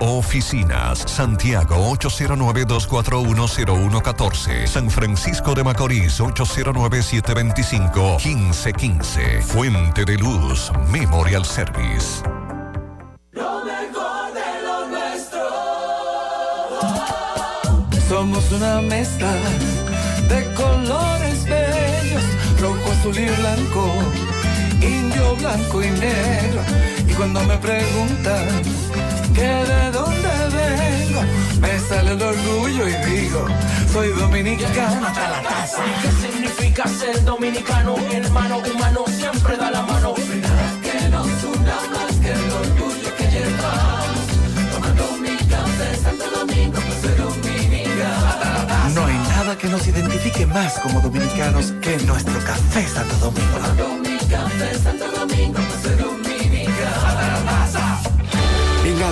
oficinas. Santiago 809-241-0114. San Francisco de Macorís 809-725-1515. Fuente de Luz Memorial Service. Lo mejor de lo nuestro. Somos una mezcla de colores bellos, rojo, azul y blanco, indio, blanco y negro. Y cuando me preguntan que de dónde vengo, me sale el orgullo y digo, soy dominicano hasta la casa. ¿Qué significa ser dominicano? Hermano humano siempre da la mano. Que nos una más que el orgullo que llevamos, tomando mi café Santo Domingo, pues soy dominicano. No hay nada que nos identifique más como dominicanos que nuestro café Santo Domingo. Tomando mi café Santo Domingo, pues soy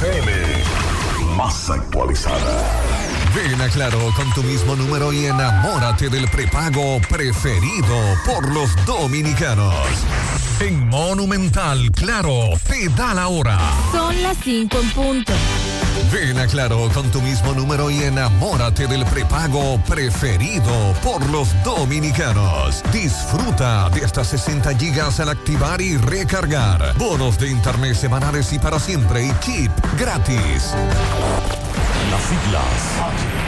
FM. Más actualizada. Ven a Claro con tu mismo número y enamórate del prepago preferido por los dominicanos. En Monumental, Claro, te da la hora. Son las 5 en punto. Ven a Claro con tu mismo número y enamórate del prepago preferido por los dominicanos. Disfruta de hasta 60 gigas al activar y recargar. Bonos de internet semanales y para siempre y chip gratis. Las siglas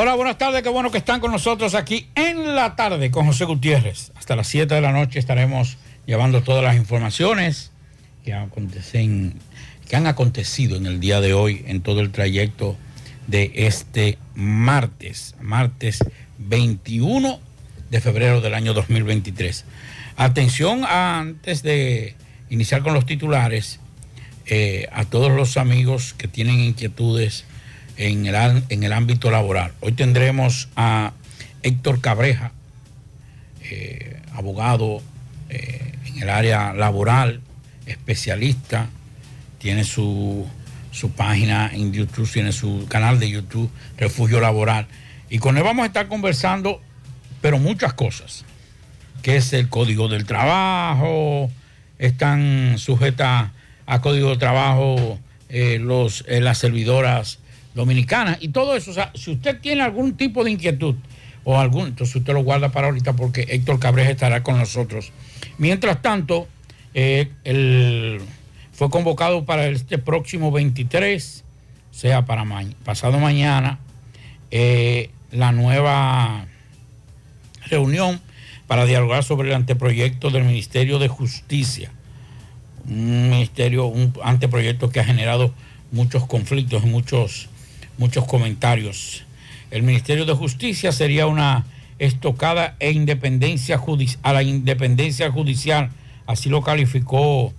Hola, buenas tardes, qué bueno que están con nosotros aquí en la tarde con José Gutiérrez. Hasta las 7 de la noche estaremos llevando todas las informaciones que, acontecen, que han acontecido en el día de hoy en todo el trayecto de este martes, martes 21 de febrero del año 2023. Atención antes de iniciar con los titulares, eh, a todos los amigos que tienen inquietudes en el, en el ámbito laboral. Hoy tendremos a Héctor Cabreja, eh, abogado eh, en el área laboral, especialista, tiene su, su página en YouTube, tiene su canal de YouTube, Refugio Laboral. Y con él vamos a estar conversando, pero muchas cosas, que es el código del trabajo, están sujetas a código de trabajo eh, los, las servidoras dominicanas y todo eso. O sea, si usted tiene algún tipo de inquietud o algún, entonces usted lo guarda para ahorita porque Héctor Cabreja estará con nosotros. Mientras tanto, eh, fue convocado para este próximo 23, o sea, para ma- pasado mañana, eh, la nueva reunión para dialogar sobre el anteproyecto del Ministerio de Justicia. Un ministerio, un anteproyecto que ha generado muchos conflictos y muchos, muchos comentarios. El Ministerio de Justicia sería una estocada e independencia a la independencia judicial, así lo calificó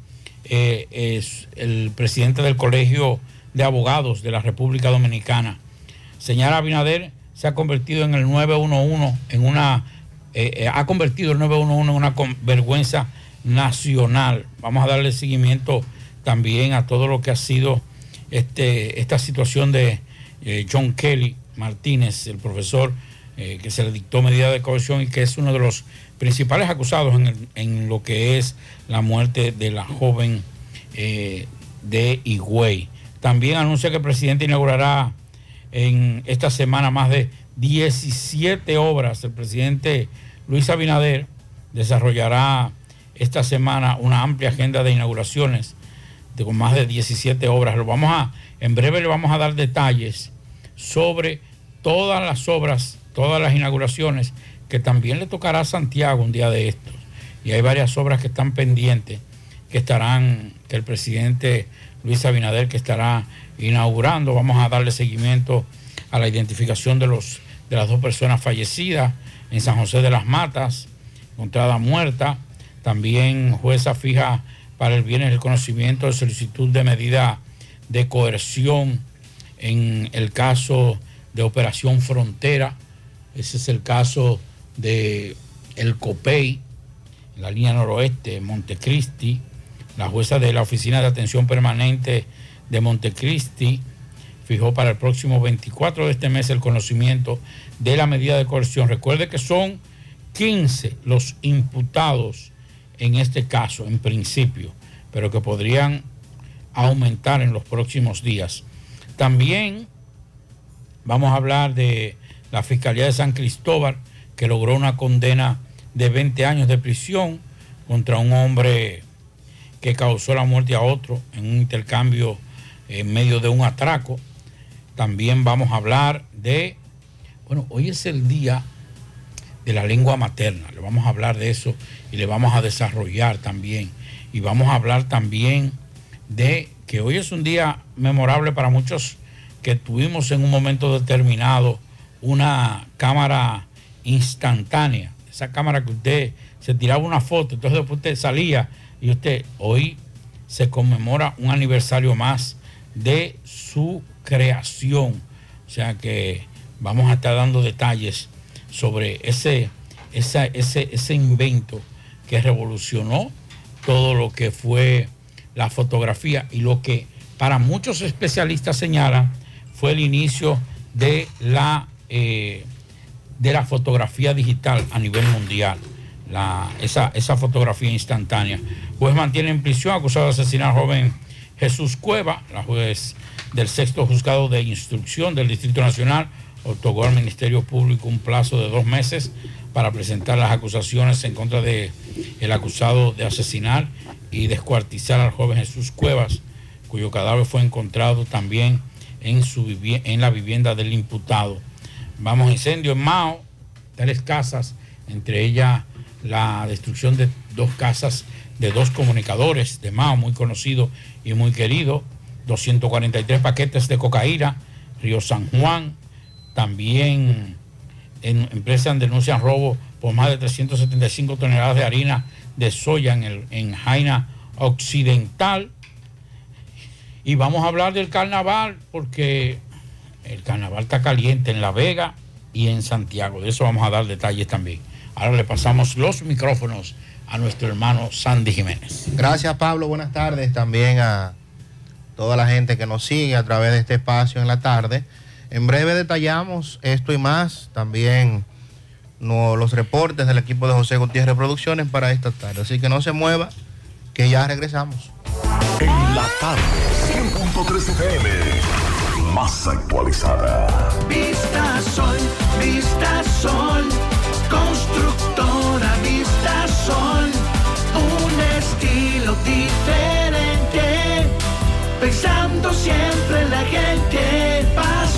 eh, el presidente del Colegio de Abogados de la República Dominicana. Señora Abinader se ha convertido en el 911 en una eh, eh, ha convertido el 911 en una vergüenza nacional. Vamos a darle seguimiento también a todo lo que ha sido este, esta situación de eh, John Kelly Martínez, el profesor eh, que se le dictó medida de coerción y que es uno de los principales acusados en lo que es la muerte de la joven eh, de Higüey. También anuncia que el presidente inaugurará en esta semana más de 17 obras. El presidente Luis Abinader desarrollará esta semana una amplia agenda de inauguraciones de con más de 17 obras. Lo vamos a, en breve le vamos a dar detalles sobre todas las obras, todas las inauguraciones que también le tocará a Santiago un día de estos. Y hay varias obras que están pendientes, que estarán, que el presidente Luis Abinader que estará inaugurando. Vamos a darle seguimiento a la identificación de los de las dos personas fallecidas en San José de las Matas, encontrada muerta. También jueza fija para el bien el conocimiento de solicitud de medida de coerción en el caso de Operación Frontera. Ese es el caso de el COPEI, en la línea noroeste, Montecristi. La jueza de la Oficina de Atención Permanente de Montecristi fijó para el próximo 24 de este mes el conocimiento de la medida de coerción. Recuerde que son 15 los imputados en este caso, en principio, pero que podrían aumentar en los próximos días. También vamos a hablar de la Fiscalía de San Cristóbal, que logró una condena de 20 años de prisión contra un hombre que causó la muerte a otro en un intercambio en medio de un atraco. También vamos a hablar de, bueno, hoy es el día de la lengua materna, le vamos a hablar de eso y le vamos a desarrollar también. Y vamos a hablar también de que hoy es un día memorable para muchos que tuvimos en un momento determinado una cámara instantánea, esa cámara que usted se tiraba una foto, entonces después usted salía y usted hoy se conmemora un aniversario más de su creación. O sea que vamos a estar dando detalles sobre ese, esa- ese, ese invento que revolucionó todo lo que fue la fotografía y lo que para muchos especialistas señalan fue el inicio de la, eh, de la fotografía digital a nivel mundial. La- esa, esa fotografía instantánea. Juez mantiene en prisión acusado de asesinar al joven Jesús Cueva, la juez del sexto juzgado de instrucción del Distrito Nacional, otorgó al Ministerio Público un plazo de dos meses para presentar las acusaciones en contra de el acusado de asesinar y descuartizar al joven Jesús Cuevas, cuyo cadáver fue encontrado también en, su en la vivienda del imputado. Vamos, incendio en Mao, tres casas, entre ellas la destrucción de dos casas de dos comunicadores de Mao, muy conocido y muy querido, 243 paquetes de cocaína, Río San Juan, también en empresas denuncian robo por más de 375 toneladas de harina de soya en, el, en Jaina Occidental. Y vamos a hablar del carnaval porque el carnaval está caliente en La Vega y en Santiago. De eso vamos a dar detalles también. Ahora le pasamos los micrófonos a nuestro hermano Sandy Jiménez. Gracias Pablo, buenas tardes también a toda la gente que nos sigue a través de este espacio en la tarde. En breve detallamos esto y más, también no, los reportes del equipo de José Gutiérrez Producciones para esta tarde. Así que no se mueva, que ya regresamos. En la tarde, 100.3 FM, más actualizada. Vista Sol, Vista Sol, constructora Vista Sol, un estilo diferente, pensando siempre en la gente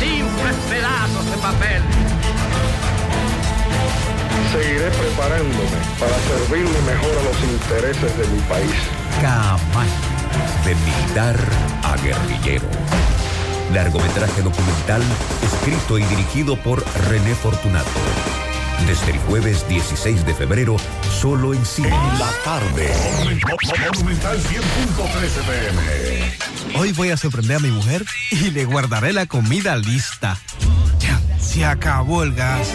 simples pedazos de papel. Seguiré preparándome para servirle mejor a los intereses de mi país. Camaño, de militar a guerrillero. Largometraje documental escrito y dirigido por René Fortunato. Desde el jueves 16 de febrero, solo en cine. La tarde. Monumental 100.13 pm. Hoy voy a sorprender a mi mujer y le guardaré la comida lista. Ya, se acabó el gas.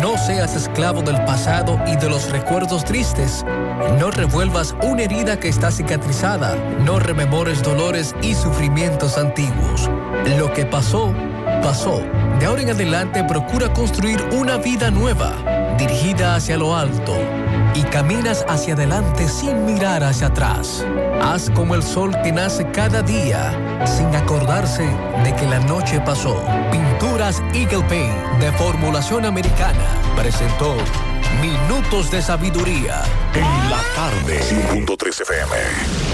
No seas esclavo del pasado y de los recuerdos tristes. No revuelvas una herida que está cicatrizada. No rememores dolores y sufrimientos antiguos. Lo que pasó, pasó. De ahora en adelante procura construir una vida nueva, dirigida hacia lo alto. Y caminas hacia adelante sin mirar hacia atrás. Haz como el sol que nace cada día, sin acordarse de que la noche pasó. Pinturas Eagle Paint de formulación americana presentó Minutos de Sabiduría. En la tarde. 100.3 FM.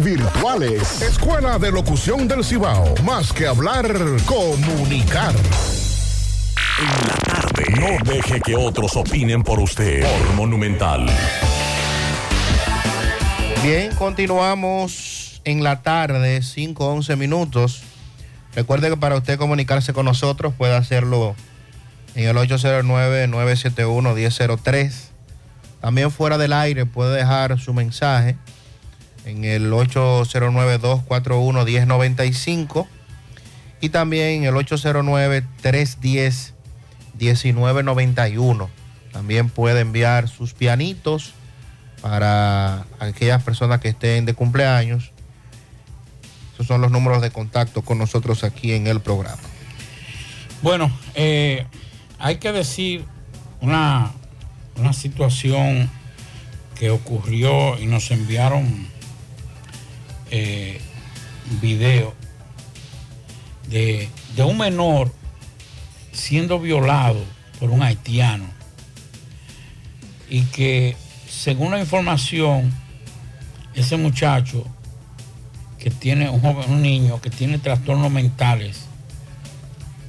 virtuales. Escuela de Locución del Cibao. Más que hablar, comunicar. En la tarde. No deje que otros opinen por usted. Por Monumental. Bien, continuamos en la tarde, 5-11 minutos. Recuerde que para usted comunicarse con nosotros puede hacerlo en el 809-971-1003. También fuera del aire puede dejar su mensaje en el 809-241-1095 y también en el 809-310-1991. También puede enviar sus pianitos para aquellas personas que estén de cumpleaños. Esos son los números de contacto con nosotros aquí en el programa. Bueno, eh, hay que decir una, una situación que ocurrió y nos enviaron eh, video de, de un menor siendo violado por un haitiano y que según la información ese muchacho que tiene un joven, un niño que tiene trastornos mentales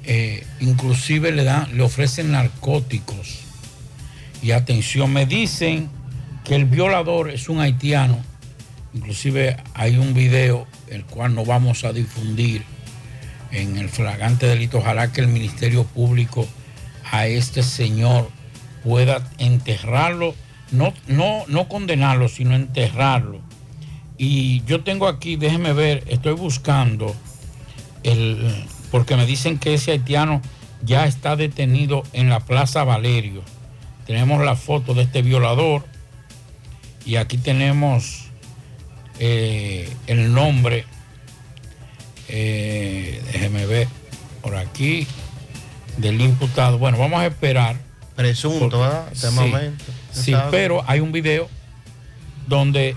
eh, inclusive le dan, le ofrecen narcóticos. Y atención, me dicen que el violador es un haitiano, inclusive hay un video el cual no vamos a difundir en el flagrante delito, ojalá que el Ministerio Público a este señor pueda enterrarlo, no, no, no condenarlo, sino enterrarlo. Y yo tengo aquí, déjeme ver, estoy buscando el, porque me dicen que ese haitiano ya está detenido en la Plaza Valerio. Tenemos la foto de este violador y aquí tenemos eh, el nombre. Eh, déjeme ver por aquí del imputado. Bueno, vamos a esperar. Presunto, ¿verdad? Este sí, momento. sí, pero hay un video donde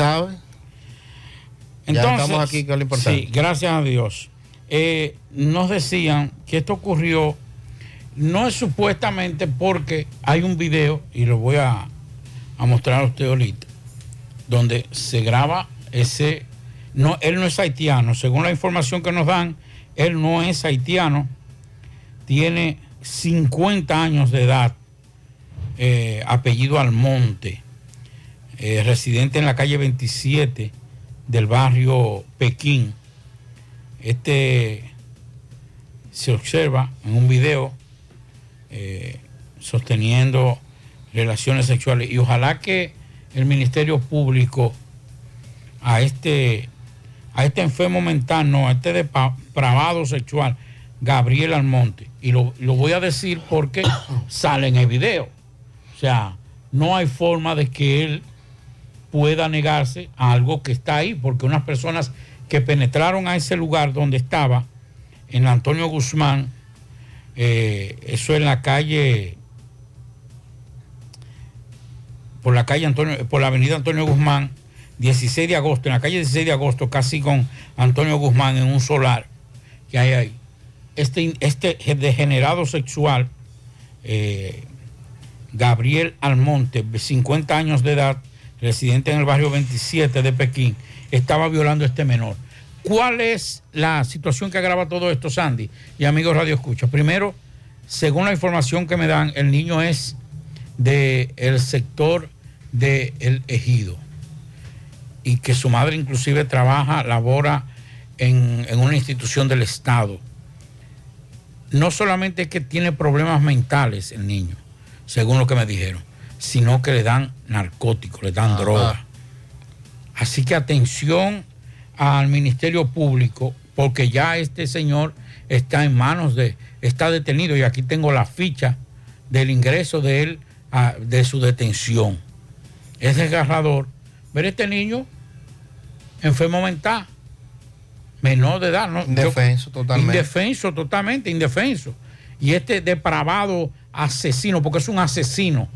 sí. ¿Usted sabe? Ya Entonces, estamos aquí lo importante. Sí, gracias a Dios. Eh, nos decían que esto ocurrió, no es supuestamente porque hay un video, y lo voy a, a mostrar a usted ahorita, donde se graba ese. No, él no es haitiano, según la información que nos dan, él no es haitiano, tiene 50 años de edad, eh, apellido Almonte, eh, residente en la calle 27 del barrio Pekín. Este se observa en un video eh, sosteniendo relaciones sexuales y ojalá que el Ministerio Público a este a este enfermo mental, no, a este depravado sexual, Gabriel Almonte. Y lo, lo voy a decir porque sale en el video. O sea, no hay forma de que él pueda negarse a algo que está ahí, porque unas personas que penetraron a ese lugar donde estaba, en Antonio Guzmán, eh, eso en la calle por la calle Antonio, por la avenida Antonio Guzmán, 16 de agosto, en la calle 16 de agosto, casi con Antonio Guzmán en un solar que hay ahí. Este, este degenerado sexual, eh, Gabriel Almonte, de 50 años de edad, residente en el barrio 27 de Pekín, estaba violando a este menor. ¿Cuál es la situación que agrava todo esto, Sandy? Y amigos Radio Escucha. Primero, según la información que me dan, el niño es del el sector del el ejido y que su madre inclusive trabaja, labora en, en una institución del Estado. No solamente es que tiene problemas mentales el niño, según lo que me dijeron, sino que le dan narcóticos, le dan Ajá. droga. Así que atención al Ministerio Público, porque ya este señor está en manos de, está detenido y aquí tengo la ficha del ingreso de él, a- de su detención. Es desgarrador ver este niño enfermo mental, menor de edad, ¿no? Indefenso totalmente. Indefenso, totalmente, indefenso. Y este depravado asesino, porque es un asesino.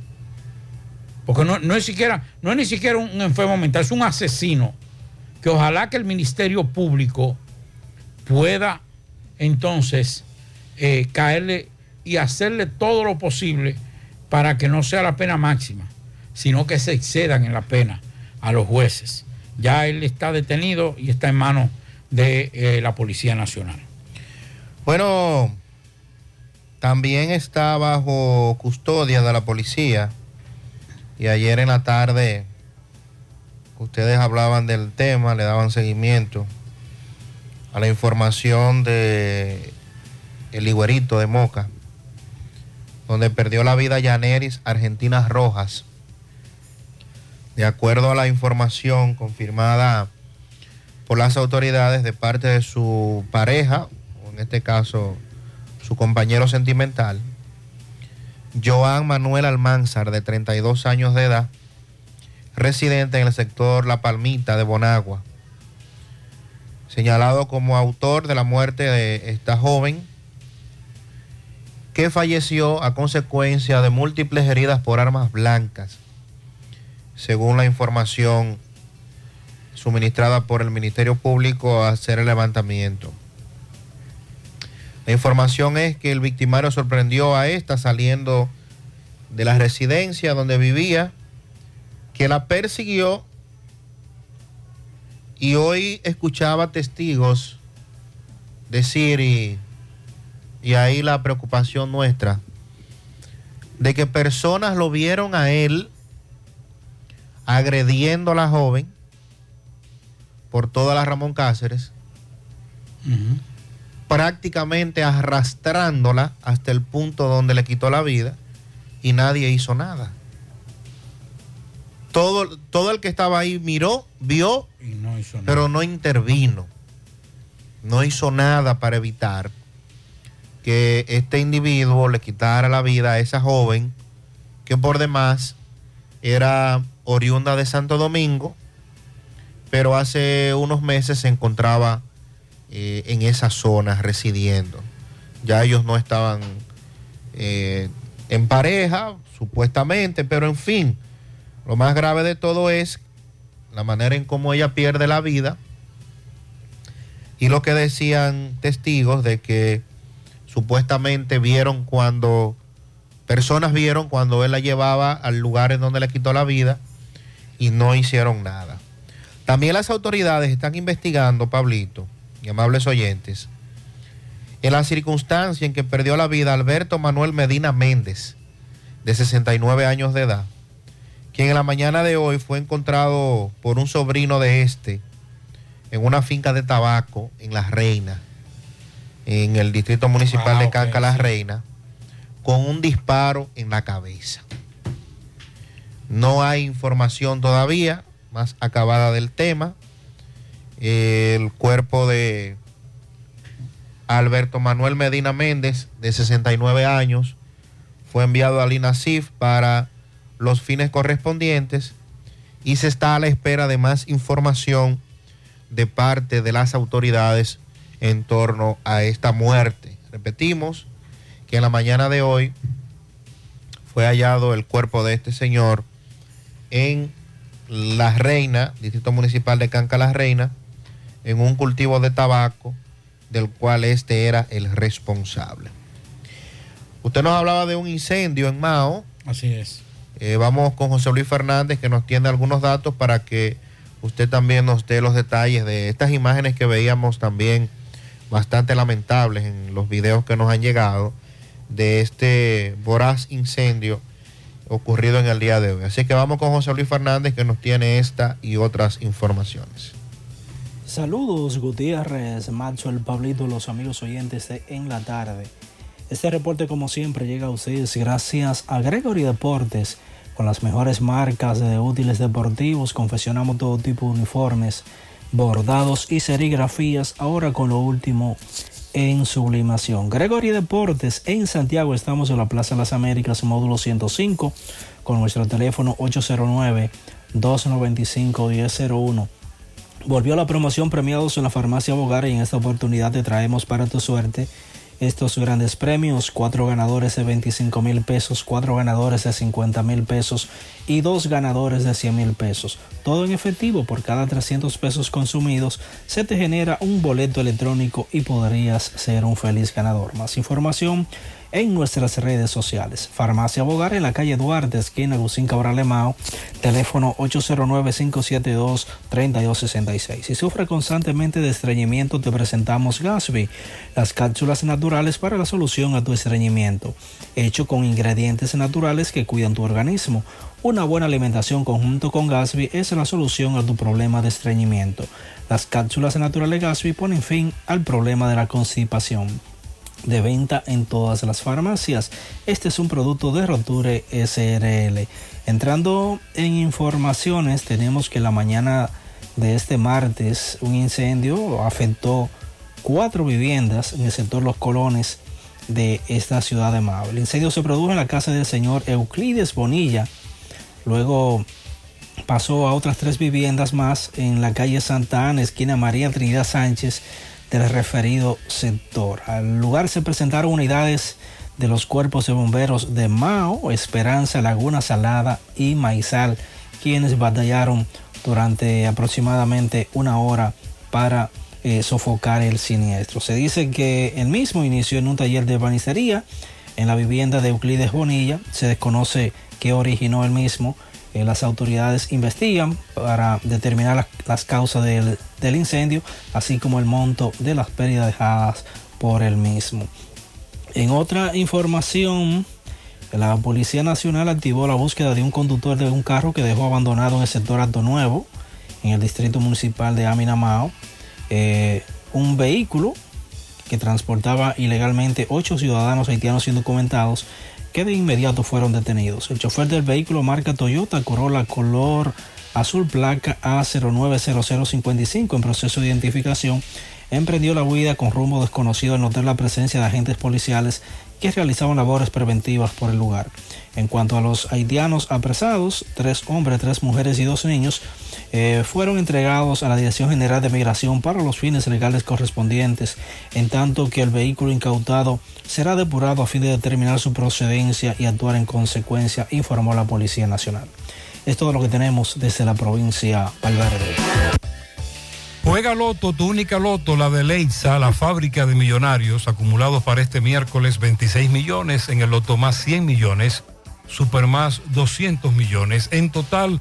Porque no, no es siquiera, no es ni siquiera un enfermo mental, es un asesino. Que ojalá que el Ministerio Público pueda entonces eh, caerle y hacerle todo lo posible para que no sea la pena máxima, sino que se excedan en la pena a los jueces. Ya él está detenido y está en manos de eh, la Policía Nacional. Bueno, también está bajo custodia de la policía. Y ayer en la tarde ustedes hablaban del tema, le daban seguimiento a la información de el Higuerito de Moca, donde perdió la vida Yaneris Argentinas Rojas. De acuerdo a la información confirmada por las autoridades de parte de su pareja, o en este caso su compañero sentimental, Joan Manuel Almanzar, de 32 años de edad, residente en el sector La Palmita de Bonagua, señalado como autor de la muerte de esta joven, que falleció a consecuencia de múltiples heridas por armas blancas, según la información suministrada por el Ministerio Público a hacer el levantamiento. La información es que el victimario sorprendió a esta saliendo de la residencia donde vivía, que la persiguió y hoy escuchaba testigos decir, y, y ahí la preocupación nuestra, de que personas lo vieron a él agrediendo a la joven por toda la Ramón Cáceres, prácticamente arrastrándola hasta el punto donde le quitó la vida y nadie hizo nada. Todo, todo el que estaba ahí miró, vio, Y no hizo nada. pero no intervino. No hizo nada para evitar que este individuo le quitara la vida a esa joven que por demás era oriunda de Santo Domingo, pero hace unos meses se encontraba eh, en esa zona residiendo. Ya ellos no estaban eh, en pareja, supuestamente, pero en fin, lo más grave de todo es la manera en cómo ella pierde la vida y lo que decían testigos de que supuestamente vieron cuando, personas vieron cuando él la llevaba al lugar en donde le quitó la vida y no hicieron nada. También las autoridades están investigando, Pablito, y amables oyentes, en la circunstancia en que perdió la vida Alberto Manuel Medina Méndez, de 69 años de edad, quien en la mañana de hoy fue encontrado por un sobrino de este en una finca de tabaco en La Reina, en el distrito municipal Ah, de Canca La sí. Reina, con un disparo en la cabeza. No hay información todavía más acabada del tema. El cuerpo de Alberto Manuel Medina Méndez, de 69 años, fue enviado al INASIF para los fines correspondientes y se está a la espera de más información de parte de las autoridades en torno a esta muerte. Repetimos que en la mañana de hoy fue hallado el cuerpo de este señor en La Reina, Distrito Municipal de Canca La Reina, en un cultivo de tabaco del cual este era el responsable. Usted nos hablaba de un incendio en Mao. Así es. Eh, vamos con José Luis Fernández que nos tiene algunos datos para que usted también nos dé los detalles de estas imágenes que veíamos también bastante lamentables en los videos que nos han llegado de este voraz incendio ocurrido en el día de hoy. Así que vamos con José Luis Fernández que nos tiene esta y otras informaciones. Saludos Gutiérrez, Macho, el Pablito, los amigos oyentes de En la Tarde. Este reporte como siempre llega a ustedes gracias a Gregory Deportes. Con las mejores marcas de útiles deportivos confeccionamos todo tipo de uniformes, bordados y serigrafías, ahora con lo último en sublimación. Gregory Deportes en Santiago, estamos en la Plaza de las Américas, módulo 105, con nuestro teléfono 809-295-1001. Volvió la promoción premiados en la farmacia Bogar y en esta oportunidad te traemos para tu suerte estos grandes premios, cuatro ganadores de 25 mil pesos, cuatro ganadores de 50 mil pesos y dos ganadores de 100 mil pesos. Todo en efectivo, por cada 300 pesos consumidos se te genera un boleto electrónico y podrías ser un feliz ganador. Más información en nuestras redes sociales. Farmacia Bogar en la calle Duarte, esquina Agustín Cabral Lemao, teléfono 809-572-3266. Si sufre constantemente de estreñimiento, te presentamos Gasby, las cápsulas naturales para la solución a tu estreñimiento, hecho con ingredientes naturales que cuidan tu organismo. Una buena alimentación conjunto con Gasby es la solución a tu problema de estreñimiento. Las cápsulas naturales Gasby ponen fin al problema de la constipación de venta en todas las farmacias. Este es un producto de Roture SRL. Entrando en informaciones, tenemos que la mañana de este martes un incendio afectó cuatro viviendas en el sector Los Colones de esta ciudad de Mao. El incendio se produjo en la casa del señor Euclides Bonilla. Luego pasó a otras tres viviendas más en la calle Santa Ana, esquina María Trinidad Sánchez del referido sector. Al lugar se presentaron unidades de los cuerpos de bomberos de Mao, Esperanza, Laguna Salada y Maizal, quienes batallaron durante aproximadamente una hora para eh, sofocar el siniestro. Se dice que el mismo inició en un taller de banistería en la vivienda de Euclides Bonilla. Se desconoce qué originó el mismo. Eh, las autoridades investigan para determinar las, causas del, del, incendio, así como el monto de las pérdidas dejadas por el mismo. En otra información, la Policía Nacional activó la búsqueda de un conductor de un carro que dejó abandonado en el sector Alto Nuevo, en el distrito municipal de Aminamao. Eh, un vehículo que transportaba ilegalmente ocho ciudadanos haitianos indocumentados que de inmediato fueron detenidos. El chofer del vehículo marca Toyota Corolla color azul placa A090055 en proceso de identificación emprendió la huida con rumbo desconocido al notar la presencia de agentes policiales que realizaban labores preventivas por el lugar. En cuanto a los haitianos apresados, tres hombres, tres mujeres y dos niños eh, fueron entregados a la Dirección General de Migración para los fines legales correspondientes, en tanto que el vehículo incautado será depurado a fin de determinar su procedencia y actuar en consecuencia, informó la Policía Nacional. Es todo lo que tenemos desde la provincia Valverde. Juega Loto, tu única Loto, la de Leitza, la fábrica de millonarios, acumulados para este miércoles 26 millones, en el Loto más 100 millones, Super más 200 millones, en total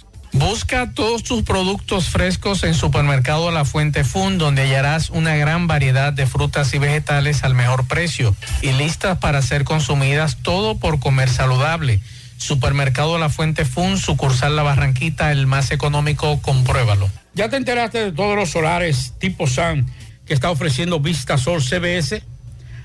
Busca todos tus productos frescos en Supermercado La Fuente Fun, donde hallarás una gran variedad de frutas y vegetales al mejor precio y listas para ser consumidas, todo por comer saludable. Supermercado La Fuente Fun, sucursal La Barranquita, el más económico, compruébalo. ¿Ya te enteraste de todos los solares tipo SAN que está ofreciendo Vista Sol CBS?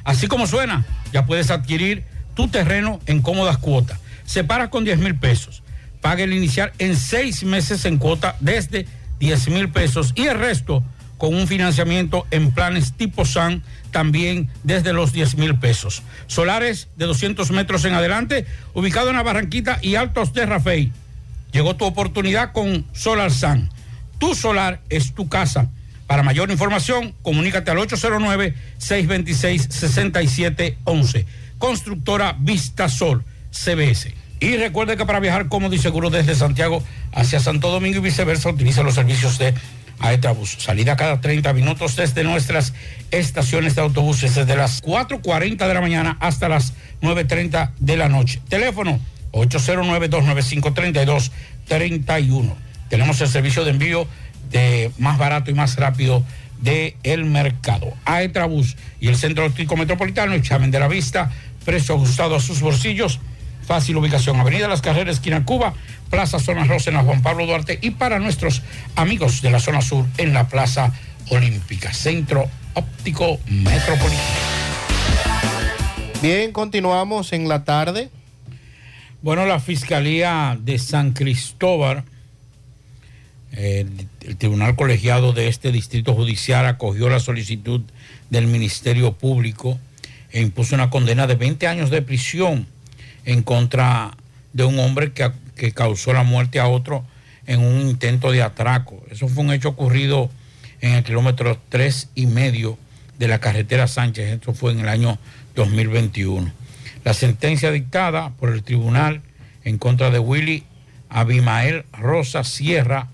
Así como suena, ya puedes adquirir tu terreno en cómodas cuotas. Separa con 10 mil pesos. Paga el inicial en seis meses en cuota desde 10 mil pesos y el resto con un financiamiento en planes tipo SAN también desde los 10 mil pesos. Solares de 200 metros en adelante, ubicado en la Barranquita y Altos de Rafey. Llegó tu oportunidad con Solar SAN. Tu solar es tu casa. Para mayor información, comunícate al 809-626-6711. Constructora Vista Sol, CBS. Y recuerde que para viajar cómodo y seguro desde Santiago hacia Santo Domingo y viceversa, utiliza los servicios de Aetrabús. Salida cada 30 minutos desde nuestras estaciones de autobuses, desde las 4.40 de la mañana hasta las 9.30 de la noche. Teléfono 809-295-3231. Tenemos el servicio de envío de más barato y más rápido del el mercado. Aetrabús y el Centro Óptico Metropolitano, examen de la vista, precio ajustado a sus bolsillos Fácil ubicación, Avenida Las Carreras, esquina Cuba, Plaza Zona Rosa en la Juan Pablo Duarte y para nuestros amigos de la zona sur en la Plaza Olímpica, Centro Óptico Metropolitano. Bien, continuamos en la tarde. Bueno, la Fiscalía de San Cristóbal, el, el Tribunal Colegiado de este Distrito Judicial acogió la solicitud del Ministerio Público e impuso una condena de 20 años de prisión en contra de un hombre que, que, causó la muerte a otro en un intento de atraco. Eso fue un hecho ocurrido en el kilómetro tres y medio de la carretera Sánchez. Esto fue en el año 2021. La sentencia dictada por el tribunal en contra de Willy Abimael Rosa Sierra,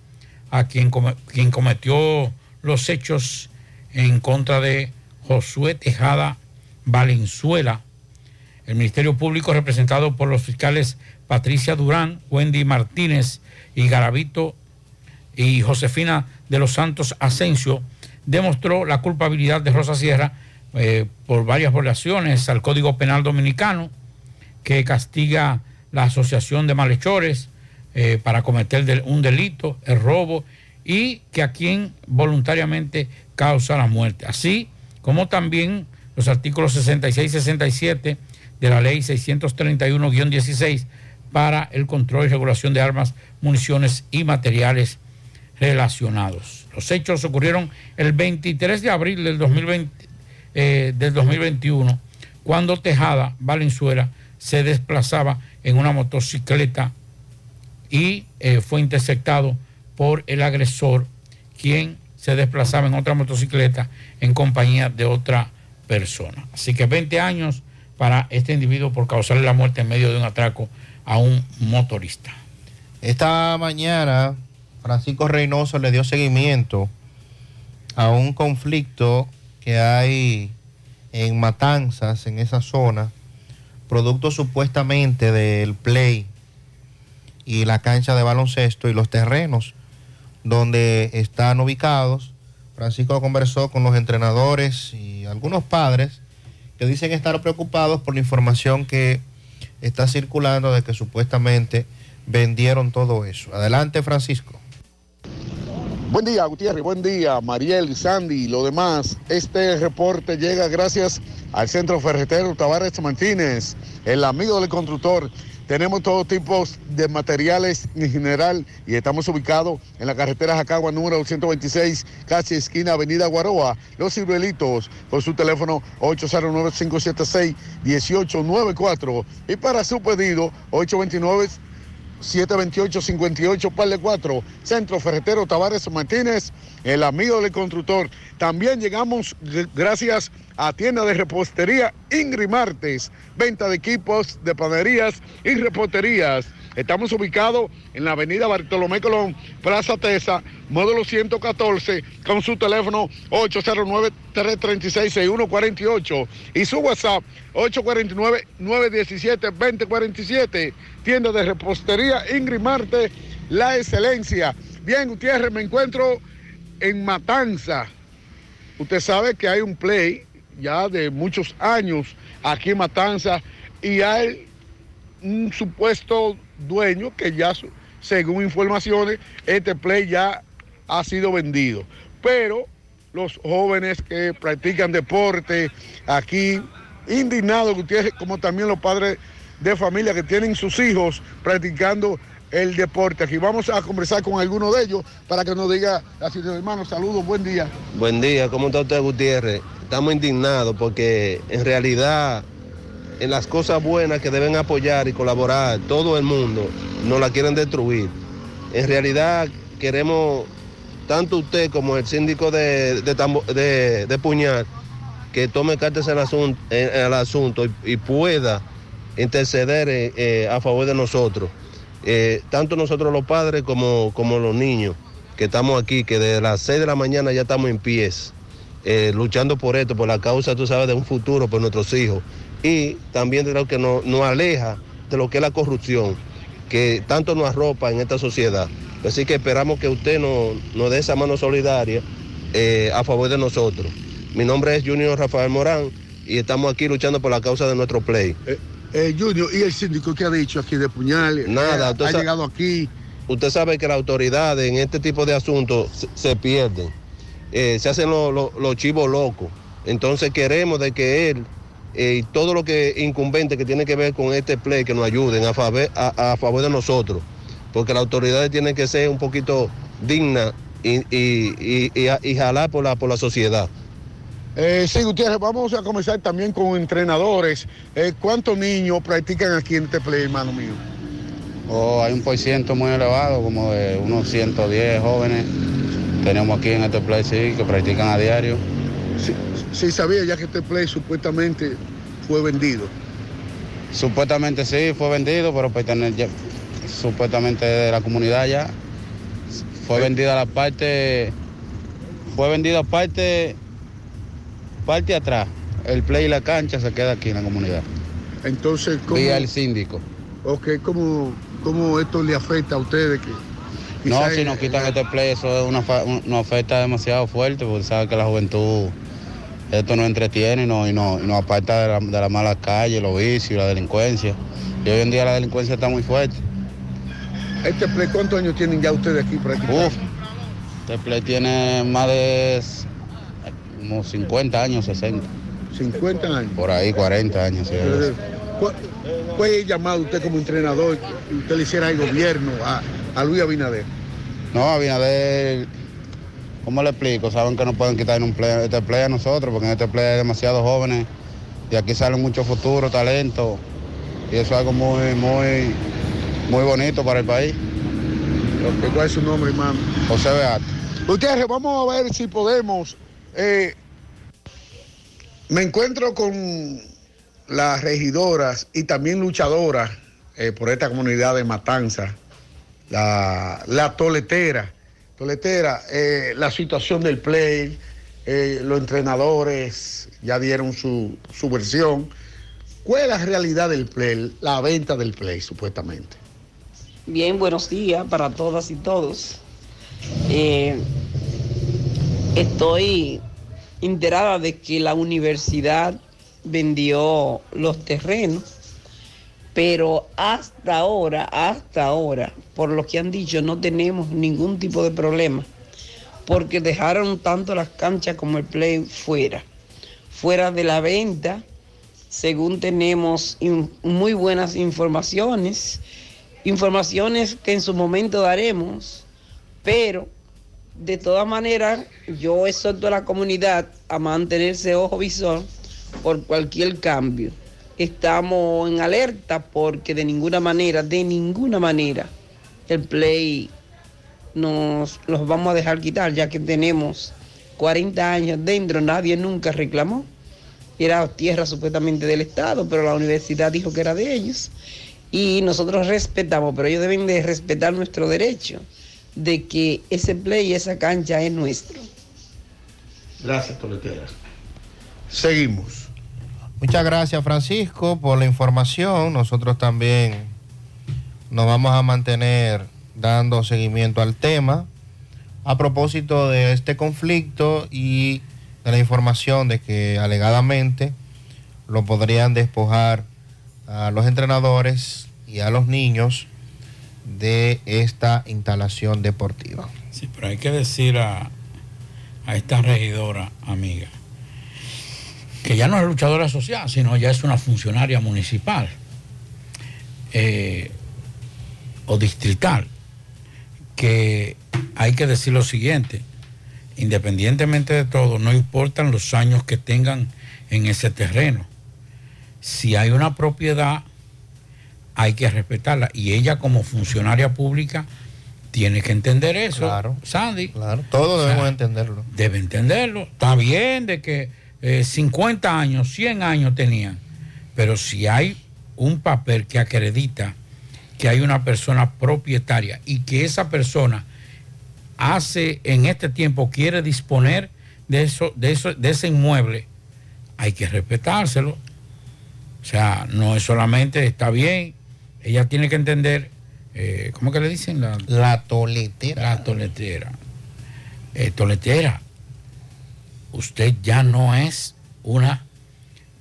a quien, quien cometió los hechos en contra de Josué Tejada Valenzuela, el Ministerio Público, representado por los fiscales Patricia Durán, Wendy Martínez y Garavito y Josefina de los Santos Asensio, demostró la culpabilidad de Rosa Sierra eh, por varias violaciones al Código Penal Dominicano, que castiga la asociación de malhechores eh, para cometer un delito, el robo, y que a quien voluntariamente causa la muerte. Así como también los artículos 66 y 67 de la ley 631-16 para el control y regulación de armas, municiones y materiales relacionados. Los hechos ocurrieron el 23 de abril del, 2020, eh, 2021, cuando Tejada Valenzuela se desplazaba en una motocicleta y eh, fue interceptado por el agresor, quien se desplazaba en otra motocicleta en compañía de otra persona. Así que 20 años para este individuo por causarle la muerte en medio de un atraco a un motorista. Esta mañana Francisco Reynoso le dio seguimiento a un conflicto que hay en Matanzas, en esa zona, producto supuestamente del play y la cancha de baloncesto y los terrenos donde están ubicados. Francisco conversó con los entrenadores y algunos padres que dicen estar preocupados por la información que está circulando de que supuestamente vendieron todo eso. Adelante, Francisco. Buen día, Gutiérrez. Buen día, Mariel, Sandy y lo demás. Este reporte llega gracias al Centro Ferretero Tavares Martínez, el amigo del constructor tenemos todo tipo de materiales en general y estamos ubicados en la carretera Jacagua número 126, casi esquina Avenida Guaroa. Los ciruelitos por su teléfono 809-576-1894 y para su pedido 829 728-58, par de 4, Centro Ferretero Tavares Martínez, el amigo del constructor. También llegamos gracias a tienda de repostería Ingrid Martes, venta de equipos de panerías y reposterías. Estamos ubicados en la avenida Bartolomé Colón, Plaza Tesa, módulo 114, con su teléfono 809-336-6148 y su WhatsApp 849-917-2047. Tienda de repostería Ingrid Marte la excelencia. Bien, Gutiérrez, me encuentro en Matanza. Usted sabe que hay un play ya de muchos años aquí en Matanza y hay un supuesto dueño que ya, según informaciones, este play ya ha sido vendido. Pero los jóvenes que practican deporte aquí, indignados, como también los padres de familia que tienen sus hijos practicando el deporte. Aquí vamos a conversar con alguno de ellos para que nos diga la situación. Hermano, saludos, buen día. Buen día, ¿cómo está usted, Gutiérrez? Estamos indignados porque en realidad en las cosas buenas que deben apoyar y colaborar todo el mundo, nos la quieren destruir. En realidad queremos, tanto usted como el síndico de, de, de- de Puñal, que tome cartas en el asunto, en el asunto y, y pueda interceder eh, eh, a favor de nosotros. Eh, tanto nosotros los padres como, como los niños que estamos aquí, que desde las 6 de la mañana ya estamos en pies, eh, luchando por esto, por la causa, tú sabes, de un futuro por nuestros hijos. Y también de lo que nos, nos aleja de lo que es la corrupción, que tanto nos arropa en esta sociedad. Así que esperamos que usted nos, nos dé esa mano solidaria eh, a favor de nosotros. Mi nombre es Junior Rafael Morán y estamos aquí luchando por la causa de nuestro play. Eh, Junior, ¿y el síndico qué ha dicho aquí de Puñal? Nada, Eh, ha llegado aquí. Usted sabe que las autoridades en este tipo de asuntos se, se pierden, Eh, se hacen los los chivos locos. Entonces queremos de que él eh, y todo lo que incumbente que tiene que ver con este play que nos ayuden a favor, a, a favor de nosotros, porque las autoridades tienen que ser un poquito dignas y, y- y- y- y jalar por la, por la sociedad. Eh, sí, Gutiérrez, vamos a comenzar también con entrenadores. Eh, ¿Cuántos niños practican aquí en este play, hermano mío? Oh, hay un por ciento muy elevado, como de unos 110 jóvenes. Tenemos aquí en este play sí, que practican a diario. Sí, sí, sabía ya que este play supuestamente fue vendido. Supuestamente sí, fue vendido, pero pertene- ya- supuestamente de la comunidad ya. Fue vendida la parte, fue vendida parte, parte atrás. El play y la cancha se queda aquí en la comunidad. Entonces, ¿cómo, Vía el síndico. okay, ¿cómo, ¿cómo esto le afecta a ustedes? Que No, si nos quitan este play, eso es una, una oferta demasiado fuerte, porque sabe que la juventud, esto nos entretiene y nos, y nos, y nos aparta de la, de la mala calle, los vicios, la delincuencia. Y hoy en día la delincuencia está muy fuerte. Este play, ¿cuántos años tienen ya ustedes aquí practicando? Uf, este play tiene más de como 50 años, 60. 50 años. Por ahí, 40 años. sí, ¿Cuál el llamado usted como entrenador que usted le hiciera al gobierno, a, a Luis Abinader? No, Abinader, ¿cómo le explico? Saben que no pueden quitar un play, este play a nosotros, porque en este play hay demasiados jóvenes y aquí salen mucho futuro, talento, y eso es algo muy, muy, muy bonito para el país. ¿Cuál es su nombre, hermano? José Beato. Gutiérrez, vamos a ver si podemos. Eh, me encuentro con las regidoras y también luchadoras eh, por esta comunidad de Matanza, la, toletera. Toletera, eh, la situación del play, los entrenadores ya dieron su, su versión. ¿Cuál es la realidad del play, la venta del play, supuestamente? Bien, buenos días para todas y todos. Estoy enterada de que la universidad vendió los terrenos, pero hasta ahora, hasta ahora, por lo que han dicho, no tenemos ningún tipo de problema, porque dejaron tanto las canchas como el play fuera, fuera de la venta, según tenemos muy buenas informaciones informaciones que en su momento daremos, pero de todas maneras yo exhorto a la comunidad a mantenerse ojo visor por cualquier cambio. Estamos en alerta porque de ninguna manera, de ninguna manera, el play nos los vamos a dejar quitar, ya que tenemos 40 años dentro, nadie nunca reclamó. Era tierra supuestamente del Estado, pero la universidad dijo que era de ellos y nosotros respetamos, pero ellos deben de respetar nuestro derecho de que ese play y esa cancha es nuestro. Gracias, Toletera. Seguimos. Muchas gracias Francisco por la información. Nosotros también nos vamos a mantener dando seguimiento al tema a propósito de este conflicto y de la información de que alegadamente lo podrían despojar a los entrenadores y a los niños de esta instalación deportiva. Sí, pero hay que decir a, a esta regidora amiga que ya no es luchadora social, sino ya es una funcionaria municipal eh, o distrital, que hay que decir lo siguiente, independientemente de todo, no importan los años que tengan en ese terreno. Si hay una propiedad, hay que respetarla. Y ella como funcionaria pública tiene que entender eso. Claro. Sandy. Claro, todos O sea, debemos entenderlo. Debe entenderlo. Está bien de que eh, 50 años, 100 años tenían. Pero si hay un papel que acredita que hay una persona propietaria y que esa persona hace en este tiempo, quiere disponer de, eso, de, eso, de ese inmueble, hay que respetárselo. O sea, no es solamente, está bien, ella tiene que entender, eh, ¿cómo que le dicen? La, la toletera. La toletera. Eh, toletera, usted ya no es una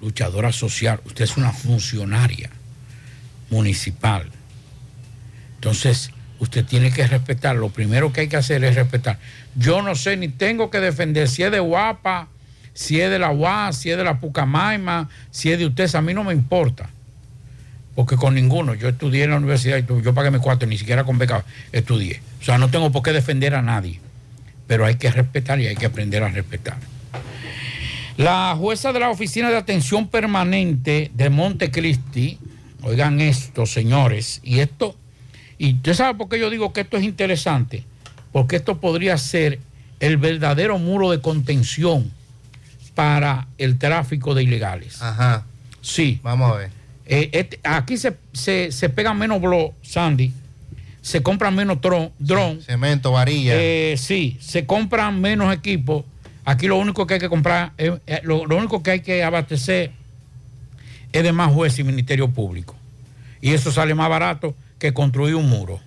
luchadora social, usted es una funcionaria municipal. Entonces, usted tiene que respetar. Lo primero que hay que hacer es respetar. Yo no sé ni tengo que defender si es de Guapa, si es de la UAS, si es de la Pucamaima, si es de ustedes. A mí no me importa. Porque con ninguno. Yo estudié en la universidad y yo pagué mis cuatro, ni siquiera con beca estudié. O sea, no tengo por qué defender a nadie. Pero hay que respetar y hay que aprender a respetar. La jueza de la Oficina de Atención Permanente de Montecristi, oigan esto, señores, y esto, y usted sabe por qué yo digo que esto es interesante, porque esto podría ser el verdadero muro de contención para el tráfico de ilegales. Ajá. Sí. Vamos a ver. Eh, este- aquí se, se, se pegan menos blo, Sandy, se compran menos tron, dron. Cemento, varilla. Eh, sí, se compran menos equipos. Aquí lo único que hay que comprar, eh, lo, lo único que hay que abastecer es de más jueces y ministerio público. Y eso sale más barato que construir un muro.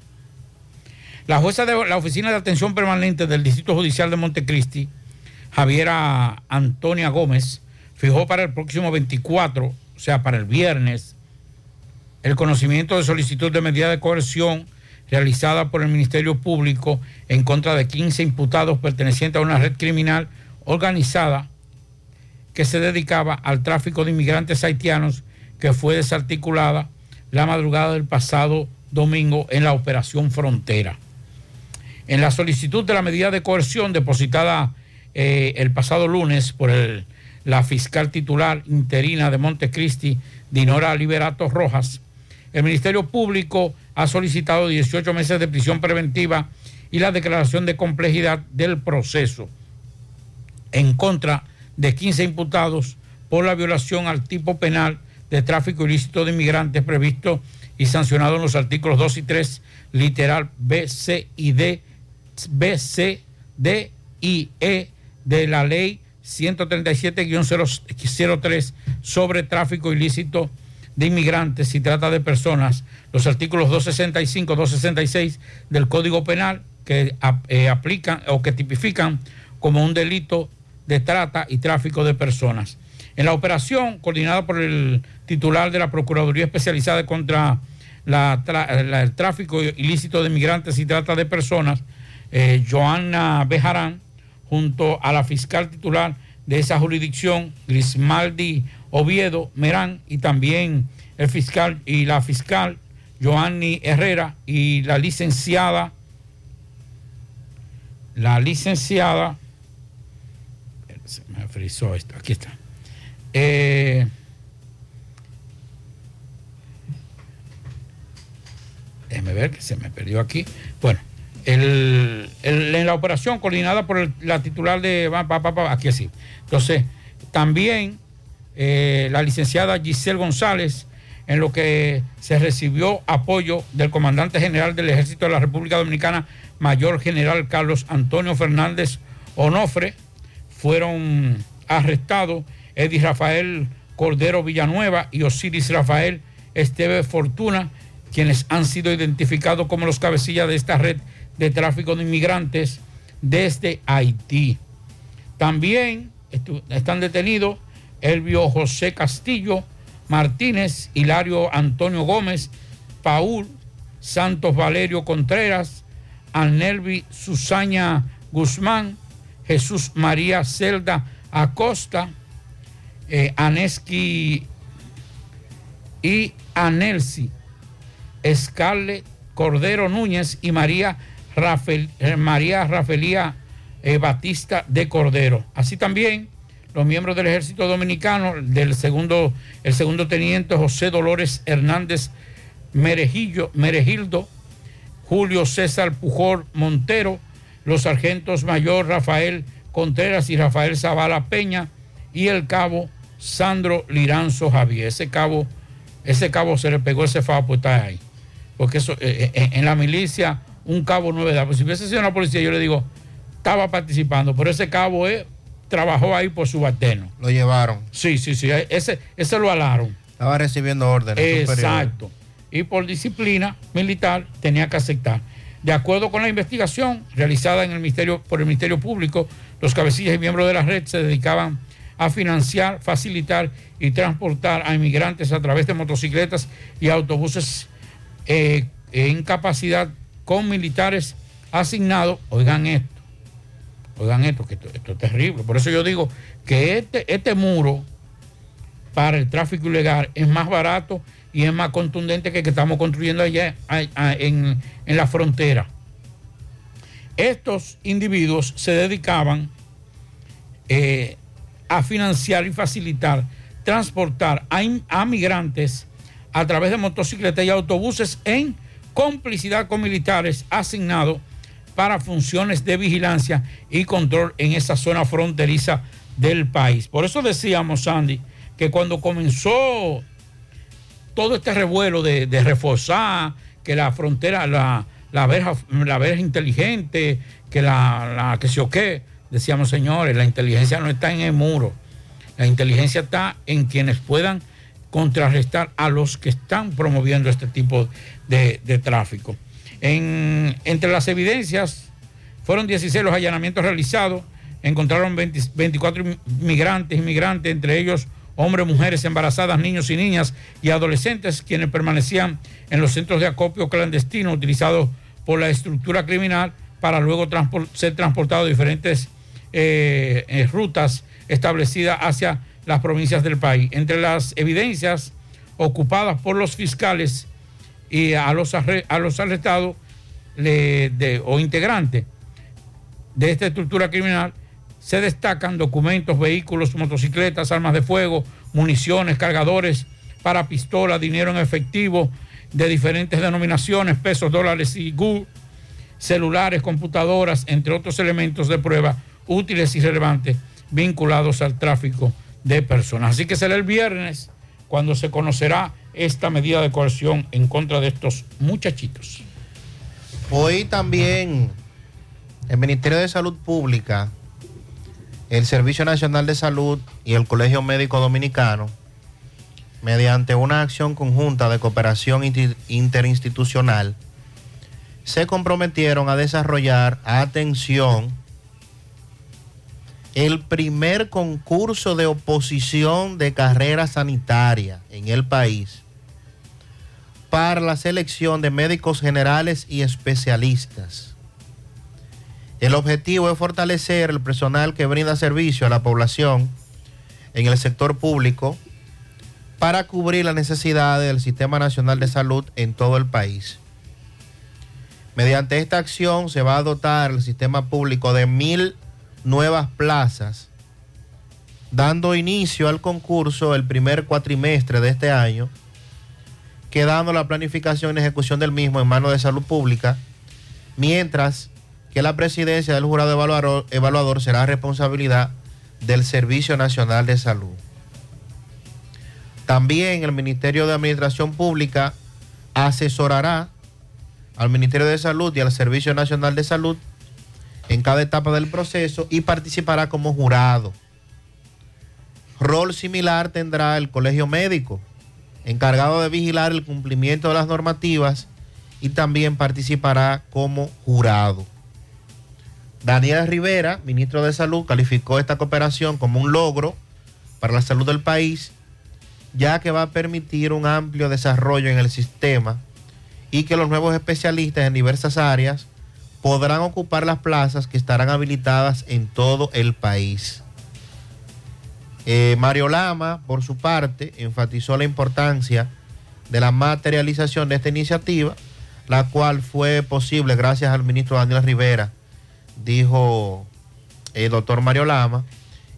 La jueza de la Oficina de Atención Permanente del Distrito Judicial de Montecristi, Javiera Antonia Gómez, fijó para el próximo 24, o sea, para el viernes, el conocimiento de solicitud de medida de coerción realizada por el Ministerio Público en contra de 15 imputados pertenecientes a una red criminal organizada que se dedicaba al tráfico de inmigrantes haitianos que fue desarticulada la madrugada del pasado domingo en la Operación Frontera. En la solicitud de la medida de coerción depositada eh, el pasado lunes por el- la fiscal titular interina de Montecristi, Dinora Liberato Rojas, el Ministerio Público ha solicitado 18 meses de prisión preventiva y la declaración de complejidad del proceso en contra de 15 imputados por la violación al tipo penal de tráfico ilícito de inmigrantes previsto y sancionado en los artículos 2 y 3, literal B, C y D, B, C, D y E de la ley 137-03 sobre tráfico ilícito de inmigrantes si trata de personas, los artículos 265, 266 del Código Penal que eh, aplican o que tipifican como un delito de trata y tráfico de personas. En la operación, coordinada por el titular de la Procuraduría Especializada contra el tráfico ilícito de inmigrantes y trata de personas, eh, Joana Bejarán, junto a la fiscal titular de esa jurisdicción, Grismaldi Oviedo Merán, y también el fiscal y la fiscal Joanny Herrera y la licenciada, la licenciada, se me frizó esto, aquí está. Eh, déjeme ver que se me perdió aquí. Bueno, en la operación coordinada por el- la titular de aquí así. Entonces, también eh, la licenciada Giselle González, en lo que se recibió apoyo del comandante general del Ejército de la República Dominicana, Mayor General Carlos Antonio Fernández Onofre, fueron arrestados Edis Rafael Cordero Villanueva y Osiris Rafael Esteve Fortuna, quienes han sido identificados como los cabecillas de esta red de tráfico de inmigrantes desde Haití. También están detenidos Elvio José Castillo Martínez, Hilario Antonio Gómez, Paul Santos Valerio Contreras, Anelvi Susana Guzmán, Jesús María Celda Acosta, eh, Aneski y Anelsi, Scarlett Cordero Núñez y María, Eh, María Rafelía eh, Batista de Cordero. Así también los miembros del ejército dominicano, del segundo, el segundo teniente José Dolores Hernández Merejillo, Merejildo, Julio César Pujol Montero, los sargentos mayor Rafael Contreras y Rafael Zavala Peña y el cabo Sandro Liranzo Javier. Ese cabo, ese cabo se le pegó ese favo pues está ahí. Porque eso, eh, en la milicia, un cabo da. Pues si hubiese sido una policía, yo le digo, estaba participando, pero ese cabo eh, trabajó ahí por subalterno. Lo llevaron. Sí, sí, sí, ese, ese lo alaron. Estaba recibiendo órdenes. superiores. Exacto. Y por disciplina militar tenía que aceptar. De acuerdo con la investigación realizada en el ministerio, por el Ministerio Público, los cabecillas y miembros de la red se dedicaban a financiar, facilitar y transportar a inmigrantes a través de motocicletas y autobuses eh, en capacidad con militares asignados. Oigan esto, oigan esto, que esto, es terrible. Por eso yo digo que este, este muro para el tráfico ilegal es más barato y es más contundente que el que estamos construyendo allá en, en la frontera. Estos individuos se dedicaban eh, a financiar y facilitar, transportar a migrantes a través de motocicletas y autobuses en complicidad con militares asignados para funciones de vigilancia y control en esa zona fronteriza del país. Por eso decíamos, Sandy, que cuando comenzó todo este revuelo de, reforzar que la frontera, la, la verja, la verja inteligente, que la, la que se o qué, decíamos señores, la inteligencia no está en el muro, la inteligencia está en quienes puedan contrarrestar a los que están promoviendo este tipo de, tráfico. En- entre las evidencias fueron 16 los allanamientos realizados, encontraron 20 24 migrantes, inmigrantes, entre ellos hombres, mujeres embarazadas, niños y niñas y adolescentes, quienes permanecían en los centros de acopio clandestino utilizados por la estructura criminal para luego ser transportados a diferentes eh, eh, rutas establecidas hacia las provincias del país. Entre las evidencias ocupadas por los fiscales y a los, a los arrestados le- de- o integrantes de esta estructura criminal se destacan documentos, vehículos, motocicletas, armas de fuego, municiones, cargadores para pistolas, dinero en efectivo de diferentes denominaciones, pesos, dólares y GU, celulares, computadoras, entre otros elementos de prueba útiles y relevantes vinculados al tráfico de personas. Así que será el viernes cuando se conocerá esta medida de coerción en contra de estos muchachitos. Hoy también el Ministerio de Salud Pública, el Servicio Nacional de Salud y el Colegio Médico Dominicano, mediante una acción conjunta de cooperación interinstitucional, se comprometieron a desarrollar, atención, el primer concurso de oposición de carrera sanitaria en el país para la selección de médicos generales y especialistas. El objetivo es fortalecer el personal que brinda servicio a la población en el sector público para cubrir las necesidades del Sistema Nacional de Salud en todo el país. Mediante esta acción se va a dotar el sistema público de mil nuevas plazas, dando inicio al concurso el primer cuatrimestre de este año, quedando la planificación y ejecución del mismo en manos de salud pública, mientras que la presidencia del jurado evaluador, evaluador será responsabilidad del Servicio Nacional de Salud. También el Ministerio de Administración Pública asesorará al Ministerio de Salud y al Servicio Nacional de Salud en cada etapa del proceso y participará como jurado. Rol similar tendrá el Colegio Médico encargado de vigilar el cumplimiento de las normativas y también participará como jurado. Daniel Rivera, ministro de Salud, calificó esta cooperación como un logro para la salud del país, ya que va a permitir un amplio desarrollo en el sistema y que los nuevos especialistas en diversas áreas podrán ocupar las plazas que estarán habilitadas en todo el país. Eh, Mario Lama, por su parte, enfatizó la importancia de la materialización de esta iniciativa, la cual fue posible gracias al ministro Daniel Rivera, dijo el doctor Mario Lama.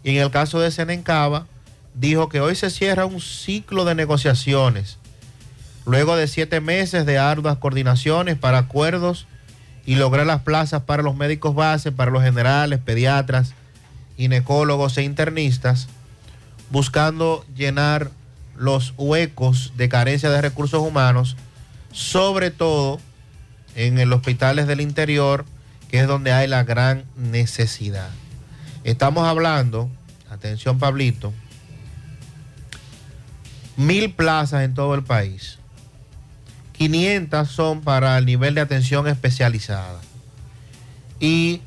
Y en el caso de Senencaba, dijo que hoy se cierra un ciclo de negociaciones, luego de siete meses de arduas coordinaciones para acuerdos y lograr las plazas para los médicos base, para los generales, pediatras, ginecólogos e internistas buscando llenar los huecos de carencia de recursos humanos, sobre todo en los hospitales del interior, que es donde hay la gran necesidad. Estamos hablando, atención Pablito, mil plazas en todo el país. 500 son para el nivel de atención especializada. Y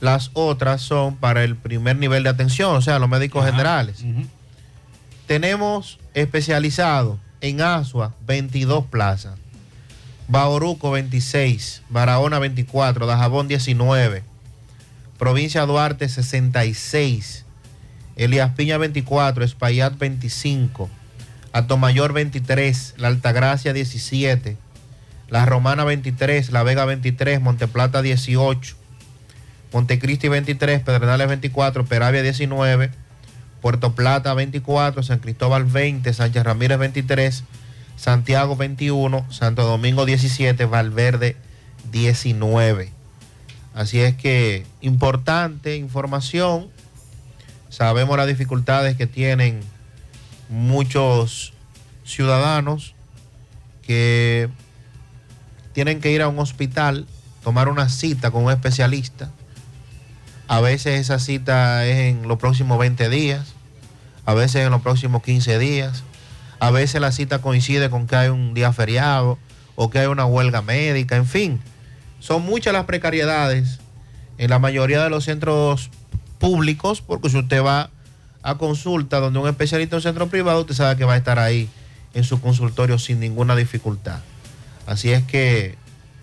las otras son para el primer nivel de atención, o sea, los médicos generales. Tenemos especializado en Asua 22 plazas, Bauruco 26, Barahona 24, Dajabón 19, Provincia Duarte 66, Elías Piña 24, Espaillat 25, Atomayor 23, La Altagracia 17, La Romana 23, La Vega 23, Monteplata 18, Montecristi 23, Pedernales 24, Peravia 19, Puerto Plata 24, San Cristóbal 20, Sánchez Ramírez 23, Santiago 21, Santo Domingo 17, Valverde 19. Así es que importante información. Sabemos las dificultades que tienen muchos ciudadanos que tienen que ir a un hospital, tomar una cita con un especialista a veces esa cita es en los próximos 20 días, a veces en los próximos 15 días, a veces la cita coincide con que hay un día feriado o que hay una huelga médica, en fin. Son muchas las precariedades en la mayoría de los centros públicos, porque si usted va a consulta donde un especialista en centro privado, usted sabe que va a estar ahí en su consultorio sin ninguna dificultad. Así es que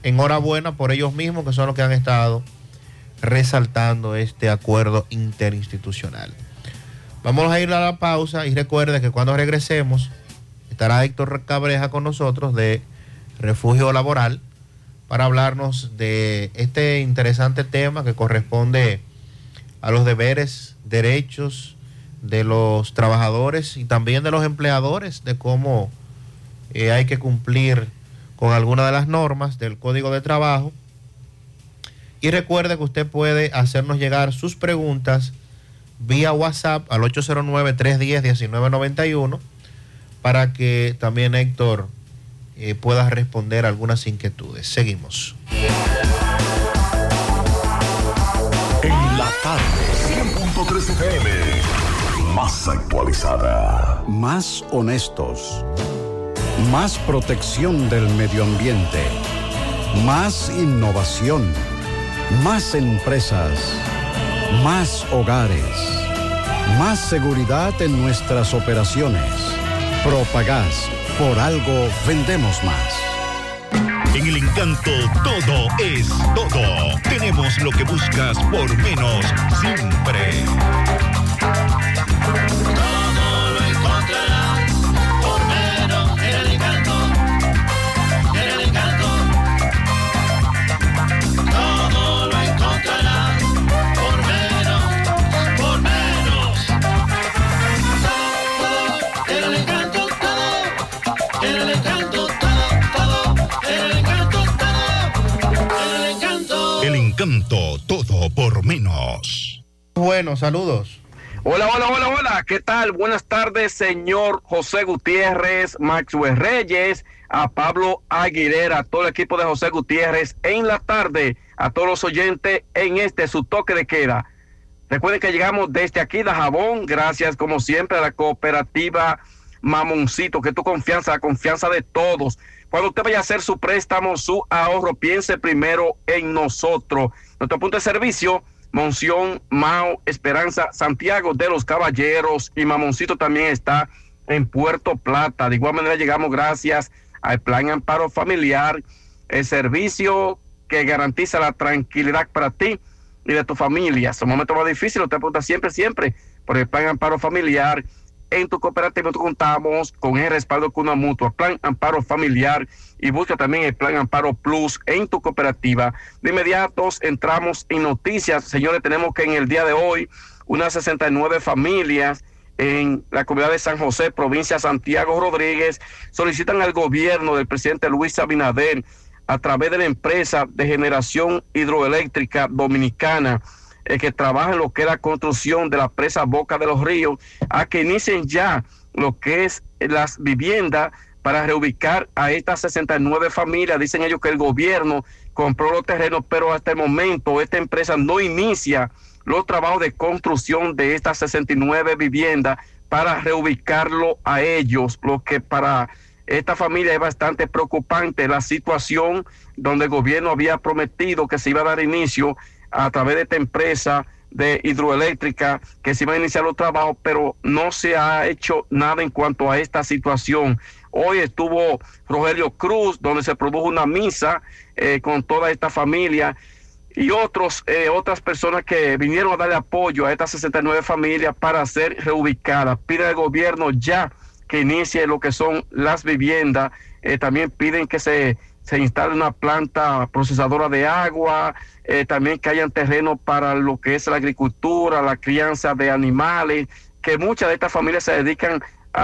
enhorabuena por ellos mismos, que son los que han estado resaltando este acuerdo interinstitucional. Vamos a ir a la pausa y recuerde que cuando regresemos estará Héctor Cabreja con nosotros de Refugio Laboral para hablarnos de este interesante tema que corresponde a los deberes, derechos de los trabajadores y también de los empleadores, de cómo eh, hay que cumplir con algunas de las normas del Código de Trabajo y recuerde que usted puede hacernos llegar sus preguntas vía WhatsApp al 809-310-1991 para que también Héctor eh, pueda responder algunas inquietudes. Seguimos. En la tarde, 100.3 FM, más actualizada. Más honestos. Más protección del medio ambiente. Más innovación. Más empresas, más hogares, más seguridad en nuestras operaciones. Propagás, por algo vendemos más. En el encanto todo es todo. Tenemos lo que buscas por menos siempre. Todo por menos. Bueno, saludos. Hola, hola, hola, hola. ¿Qué tal? Buenas tardes, señor José Gutiérrez, Maxwell Reyes, a Pablo Aguilera, a todo el equipo de José Gutiérrez en la tarde, a todos los oyentes en este su toque de queda. Recuerden que llegamos desde aquí de Jabón, gracias como siempre a la cooperativa Mamoncito, que tu confianza, la confianza de todos. Cuando usted vaya a hacer su préstamo, su ahorro, piense primero en nosotros. Nuestro punto de servicio, Monción, Mao, Esperanza, Santiago de los Caballeros y Mamoncito también está en Puerto Plata. De igual manera llegamos gracias al Plan Amparo Familiar, el servicio que garantiza la tranquilidad para ti y de tu familia. Es un momento más difícil, usted pregunta siempre, siempre por el Plan Amparo Familiar. En tu cooperativa contamos con el respaldo con una mutua, Plan Amparo Familiar y busca también el Plan Amparo Plus en tu cooperativa. De inmediato entramos en noticias. Señores, tenemos que en el día de hoy unas 69 familias en la comunidad de San José, provincia Santiago Rodríguez, solicitan al gobierno del presidente Luis Abinader a través de la empresa de generación hidroeléctrica dominicana eh, que trabaja en lo que es la construcción de la presa Boca de los Ríos, a que inicien ya lo que es las viviendas para reubicar a estas 69 familias. Dicen ellos que el gobierno compró los terrenos, pero hasta el momento esta empresa no inicia los trabajos de construcción de estas 69 viviendas para reubicarlo a ellos, lo que para esta familia es bastante preocupante la situación donde el gobierno había prometido que se iba a dar inicio a través de esta empresa de hidroeléctrica que se iba a iniciar los trabajos, pero no se ha hecho nada en cuanto a esta situación. Hoy estuvo Rogelio Cruz, donde se produjo una misa eh, con toda esta familia y otros, eh, otras personas que vinieron a darle apoyo a estas 69 familias para ser reubicadas. Pide al gobierno ya que inicie lo que son las viviendas. Eh, también piden que se, se instale una planta procesadora de agua, eh, también que hayan terreno para lo que es la agricultura, la crianza de animales, que muchas de estas familias se dedican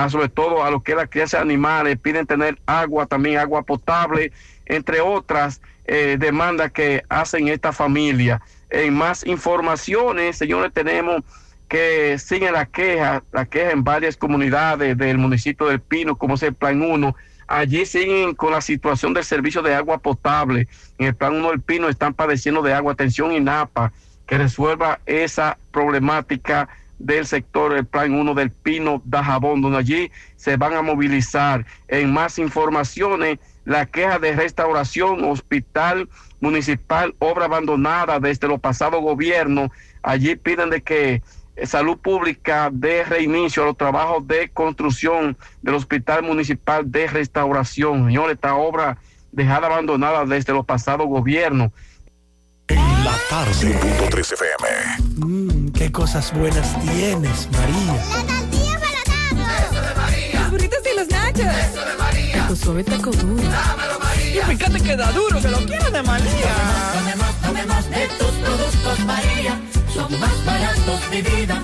sobre todo a lo que es la de animales, piden tener agua, también agua potable, entre otras eh, demandas que hacen esta familia. En más informaciones, señores, tenemos que sigue la queja, la queja en varias comunidades del municipio del Pino, como es el Plan 1. Allí siguen con la situación del servicio de agua potable. En el Plan 1 del Pino están padeciendo de agua. Atención INAPA, que resuelva esa problemática del sector del Plan 1 del Pino Dajabón, donde allí se van a movilizar. En más informaciones, la queja de restauración, hospital municipal, obra abandonada desde los pasados gobiernos. Allí piden de que Salud Pública de reinicio a los trabajos de construcción del Hospital Municipal de Restauración. Señor, esta obra dejada abandonada desde los pasados gobiernos. En la tarde. 1.3 FM. Mmm, qué cosas buenas tienes, María. La tortilla para Eso de María. Los burritos y los nachos. Eso de María. Tu suave taco duro. Dámelo, María. Y fíjate que da duro, que lo quiero de María. Tomemos, tomemos de tus productos, María son más baratos de vida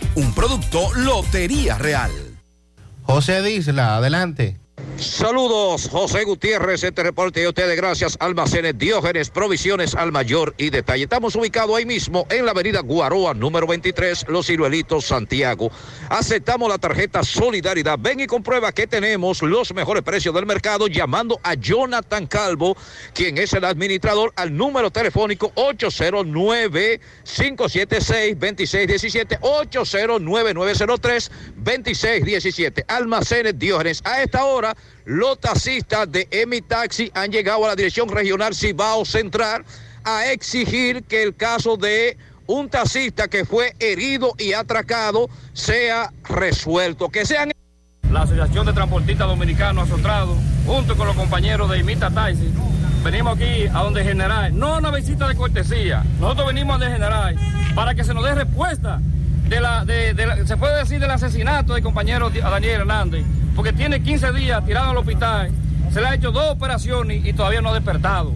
un producto Lotería Real. José Disla, adelante. Saludos, José Gutiérrez, este reporte de ustedes gracias Almacenes Diógenes, Provisiones al Mayor y Detalle. Estamos ubicados ahí mismo en la avenida Guaroa, número 23, Los Ciruelitos, Santiago. Aceptamos la tarjeta Solidaridad. Ven y comprueba que tenemos los mejores precios del mercado llamando a Jonathan Calvo, quien es el administrador, al número telefónico 809-576-2617, 809-903-2617. Almacenes Diógenes. A esta hora los taxistas de Emi Taxi han llegado a la Dirección Regional Cibao Central a exigir que el caso de un taxista que fue herido y atracado sea resuelto, que sean... La Asociación de Transportistas Dominicanos Azotrados, junto con los compañeros de Imita Taxi, venimos aquí a donde General, no una visita de cortesía, nosotros venimos de General para que se nos dé respuesta de la, se puede decir del asesinato del compañero Daniel Hernández, porque tiene 15 días tirado al hospital, se le ha hecho dos operaciones y todavía no ha despertado.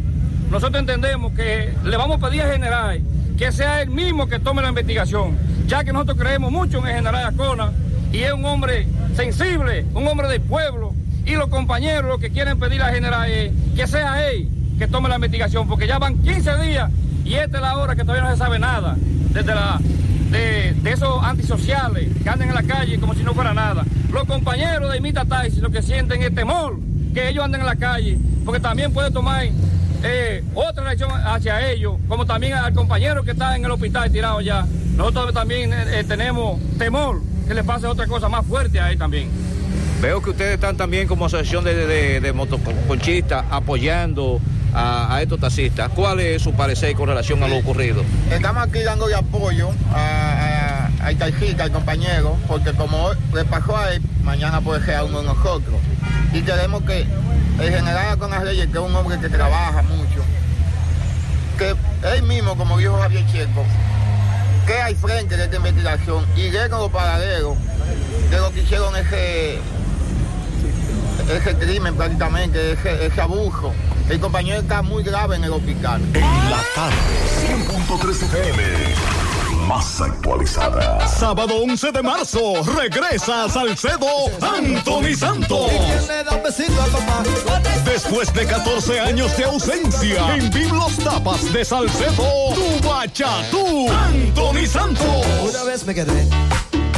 Nosotros entendemos que le vamos a pedir al general que sea él mismo que tome la investigación, ya que nosotros creemos mucho en el general Acona y es un hombre sensible, un hombre del pueblo, y los compañeros lo que quieren pedir al general es que sea él que tome la investigación, porque ya van 15 días y esta es la hora que todavía no se sabe nada, desde la, de, esos antisociales que andan en la calle como si no fuera nada. Los compañeros de Imita Taxi lo que sienten es temor que ellos anden en la calle, porque también puede tomar eh, otra reacción hacia ellos, como también al compañero que está en el hospital tirado ya. Nosotros también eh, tenemos temor que le pase otra cosa más fuerte a él también. Veo que ustedes están también como asociación de, de, de motoconchistas apoyando a, estos taxistas. ¿Cuál es su parecer con relación a lo ocurrido? Estamos aquí dando apoyo a, a, al taxista, al compañero, porque como le pasó a él, mañana puede ser a uno de nosotros. Y queremos que el general con las leyes, que es un hombre que trabaja mucho, que él mismo, como dijo Javier Checo, que hay frente de esta investigación y con los paralelos de lo que hicieron ese, ese crimen prácticamente, ese abuso. El compañero está muy grave en el hospital. La tarde, 100.3 FM. Más actualizada. Sábado 11 de marzo, regresa a Salcedo Anthony Santos. Después de 14 años de ausencia, en Biblos Tapas de Salcedo, tu bachatú, Anthony Santos. Una vez me quedé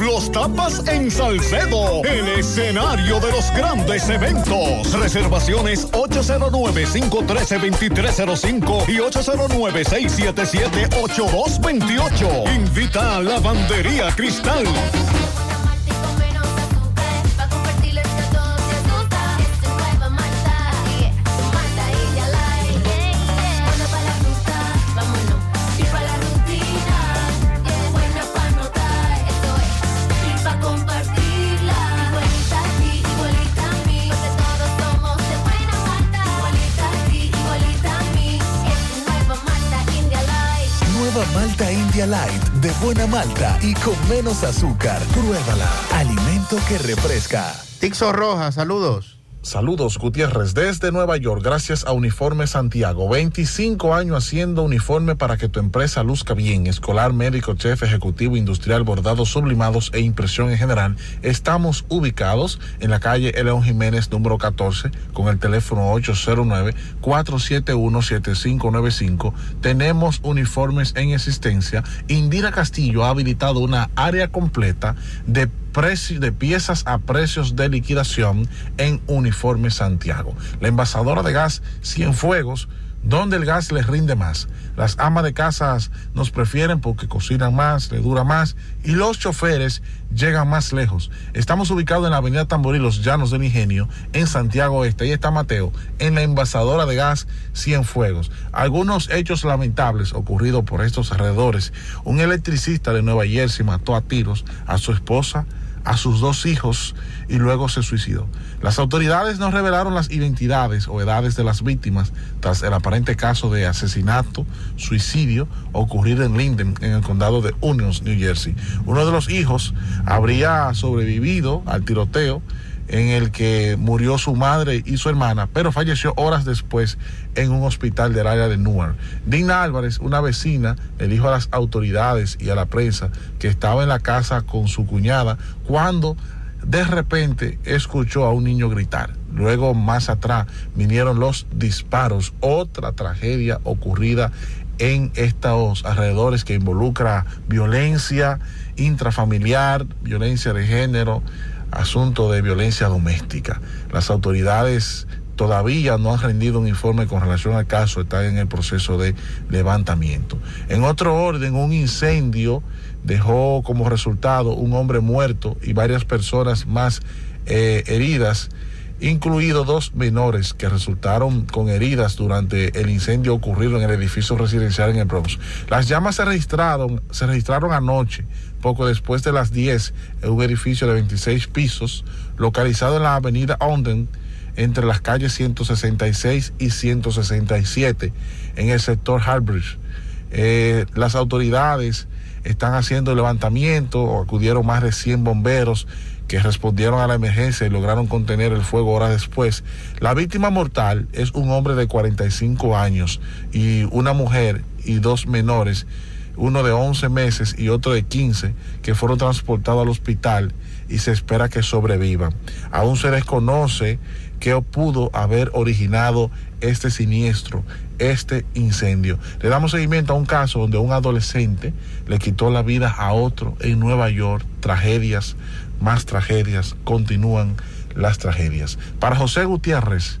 Biblos Tapas en Salcedo. El escenario de los grandes eventos. Reservaciones 809-513-2305 y 809-677-8228. Invita a Lavandería Cristal. Light de buena malta y con menos azúcar. Pruébala. Alimento que refresca. Tixo Roja, saludos. Saludos, Gutiérrez, desde Nueva York, gracias a Uniforme Santiago. 25 años haciendo uniforme para que tu empresa luzca bien. Escolar, médico, chef, ejecutivo, industrial, bordados, sublimados e impresión en general. Estamos ubicados en la calle León Jiménez, número 14, con el teléfono 809-471-7595. Tenemos uniformes en existencia. Indira Castillo ha habilitado una área completa de precios de piezas a precios de liquidación en Uniforme Santiago. La envasadora de gas Cienfuegos, donde el gas les rinde más. Las amas de casas nos prefieren porque cocinan más, le dura más y los choferes llegan más lejos. Estamos ubicados en la avenida Tamborí, Los Llanos del Ingenio, en Santiago Este. Ahí está Mateo, en la envasadora de gas Cienfuegos. Algunos hechos lamentables ocurridos por estos alrededores. Un electricista de Nueva Jersey mató a tiros a su esposa, a sus dos hijos y luego se suicidó. Las autoridades no revelaron las identidades o edades de las víctimas tras el aparente caso de asesinato, suicidio ocurrido en Linden, en el condado de Union, New Jersey. Uno de los hijos habría sobrevivido al tiroteo en el que murió su madre y su hermana, pero falleció horas después en un hospital del área de Newark. Dina Álvarez, una vecina, le dijo a las autoridades y a la prensa que estaba en la casa con su cuñada cuando de repente escuchó a un niño gritar. Luego, más atrás, vinieron los disparos. Otra tragedia ocurrida en estos alrededores que involucra violencia intrafamiliar, violencia de género, asunto de violencia doméstica. Las autoridades todavía no han rendido un informe con relación al caso, están en el proceso de levantamiento. En otro orden, un incendio dejó como resultado un hombre muerto y varias personas más eh, heridas, incluidos dos menores que resultaron con heridas durante el incendio ocurrido en el edificio residencial en el Bronx. Las llamas se registraron, se registraron anoche poco después de las 10 en un edificio de 26 pisos localizado en la avenida Onden entre las calles 166 y 167 en el sector Harbridge. Eh, las autoridades están haciendo levantamiento, acudieron más de 100 bomberos que respondieron a la emergencia y lograron contener el fuego horas después. La víctima mortal es un hombre de 45 años y una mujer y dos menores, uno de 11 meses y otro de 15, que fueron transportados al hospital y se espera que sobrevivan. Aún se desconoce qué pudo haber originado este siniestro, este incendio. Le damos seguimiento a un caso donde un adolescente le quitó la vida a otro en Nueva York. Tragedias, más tragedias, continúan las tragedias. Para José Gutiérrez,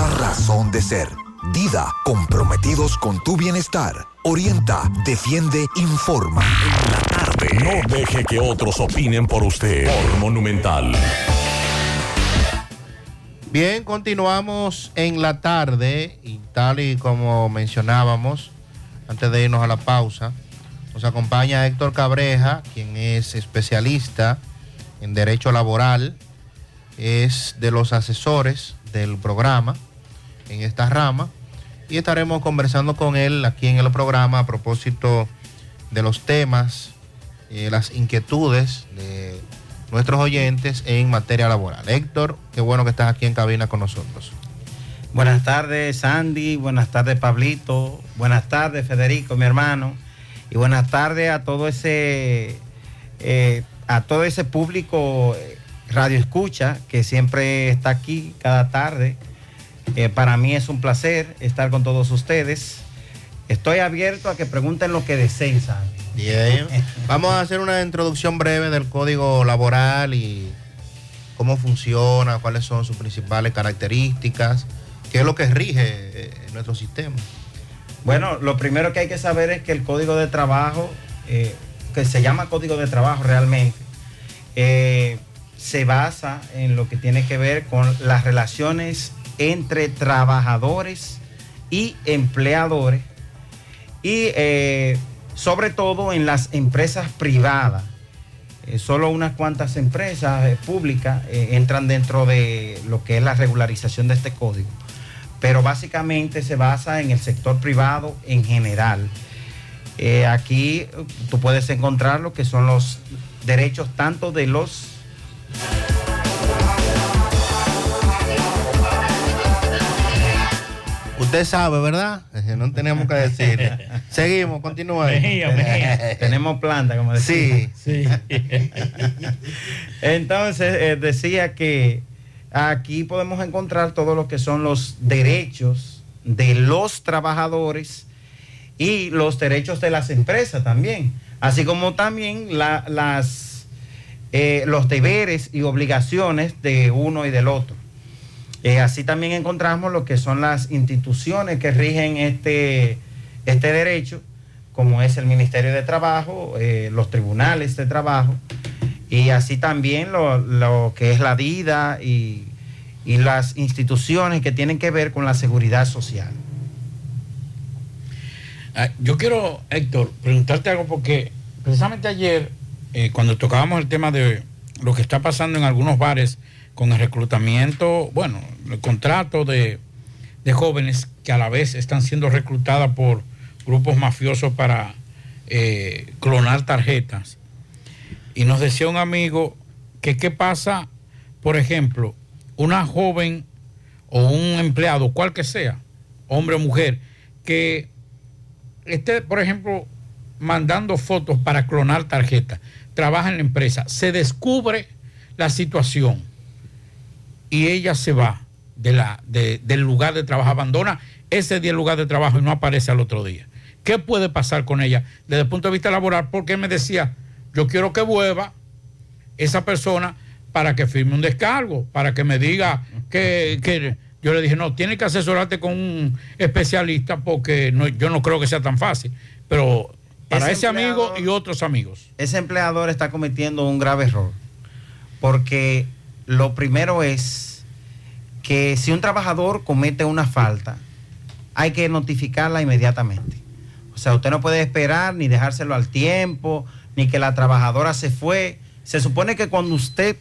razón de ser. Dida, comprometidos con tu bienestar. Orienta, defiende, informa. En la tarde. No deje que otros opinen por usted. Por Monumental. Bien, continuamos en la tarde y tal y como mencionábamos antes de irnos a la pausa, nos acompaña Héctor Cabreja, quien es especialista en derecho laboral, es de los asesores del programa en esta rama y estaremos conversando con él aquí en el programa a propósito de los temas, eh, las inquietudes de nuestros oyentes en materia laboral. Héctor, qué bueno que estás aquí en cabina con nosotros. Buenas tardes, Sandy. Buenas tardes, Pablito. Buenas tardes, Federico, mi hermano. Y buenas tardes a todo ese, eh, a todo ese público eh, radio escucha que siempre está aquí cada tarde. Eh, para mí es un placer estar con todos ustedes. Estoy abierto a que pregunten lo que deseen, Sandy. Bien. Vamos a hacer una introducción breve del código laboral y cómo funciona, cuáles son sus principales características, qué es lo que rige eh, nuestro sistema. Bueno, lo primero que hay que saber es que el código de trabajo, eh, que se llama código de trabajo realmente, eh, se basa en lo que tiene que ver con las relaciones entre trabajadores y empleadores y eh, sobre todo en las empresas privadas. Eh, solo unas cuantas empresas eh, públicas entran dentro de lo que es la regularización de este código, pero básicamente se basa en el sector privado en general. Aquí tú puedes encontrar lo que son los derechos tanto de los Usted sabe, ¿verdad? No tenemos que decir. Seguimos, continúa. ahí. Mejía, mejía. Tenemos planta, como decía. Sí. Entonces, eh, decía que aquí podemos encontrar todo lo que son los derechos de los trabajadores y los derechos de las empresas también, así como también la- las, eh, los deberes y obligaciones de uno y del otro. Eh, así también encontramos lo que son las instituciones que rigen este, este derecho, como es el Ministerio de Trabajo, eh, los tribunales de trabajo, y así también lo, lo que es la DIDA y, y las instituciones que tienen que ver con la seguridad social. Ah, Yo quiero, Héctor, preguntarte algo porque precisamente ayer, eh, cuando tocábamos el tema de lo que está pasando en algunos bares con el reclutamiento, bueno, el contrato de, jóvenes que a la vez están siendo reclutadas por grupos mafiosos para eh, clonar tarjetas. Y nos decía un amigo que qué pasa, por ejemplo, una joven o un empleado, cual que sea, hombre o mujer, que esté, por ejemplo, mandando fotos para clonar tarjetas, trabaja en la empresa, se descubre la situación y ella se va de la, de- del lugar de trabajo, abandona ese día el lugar de trabajo y no aparece al otro día. ¿Qué puede pasar con ella desde el punto de vista laboral? Porque me decía, yo quiero que vuelva esa persona para que firme un descargo, para que me diga que, que- yo le dije, no, tiene que asesorarte con un especialista porque no- yo no creo que sea tan fácil. Pero para Ese ese, amigo y otros amigos. ese empleador está cometiendo un grave error. Porque lo primero es que si un trabajador comete una falta, hay que notificarla inmediatamente. O sea, usted no puede esperar ni dejárselo al tiempo, ni que la trabajadora se fue. Se supone que cuando usted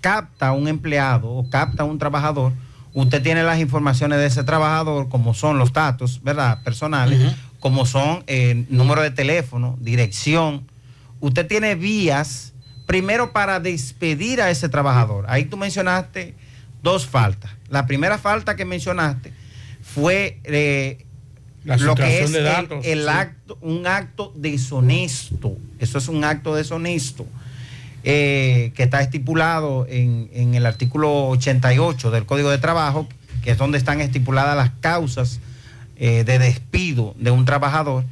capta a un empleado o capta a un trabajador, usted tiene las informaciones de ese trabajador, como son los datos, ¿verdad? Personales, como son eh, número de teléfono, dirección. Usted tiene vías, primero para despedir a ese trabajador. Ahí tú mencionaste dos faltas. La primera falta que mencionaste fue eh, La lo que es de el- datos, el sí. acto, un acto deshonesto. Eso es un acto deshonesto eh, que está estipulado en, en el artículo 88 del Código de Trabajo, que es donde están estipuladas las causas eh, de despido de un trabajador.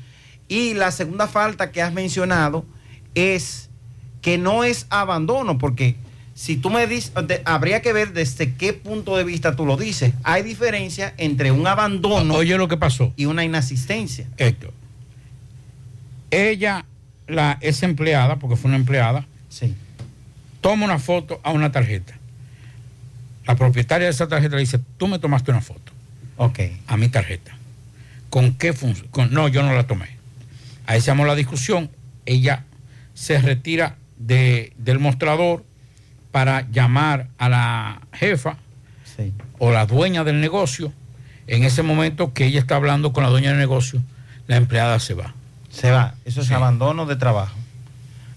Y la segunda falta que has mencionado es que no es abandono, porque si tú me dices, de- habría que ver desde qué punto de vista tú lo dices. Hay diferencia entre un abandono Oye lo que pasó. y una inasistencia. Héctor. Ella, la, esa empleada, porque fue una empleada, Sí. toma una foto a una tarjeta. La propietaria de esa tarjeta le dice, tú me tomaste una foto Ok. a mi tarjeta. ¿Con qué función? No, yo no la tomé. Ahí se llamó la discusión. Ella se retira de- del mostrador para llamar a la jefa Sí. o la dueña del negocio. En ese momento que ella está hablando con la dueña del negocio, la empleada se va. Se va. Eso es Sí. abandono de trabajo.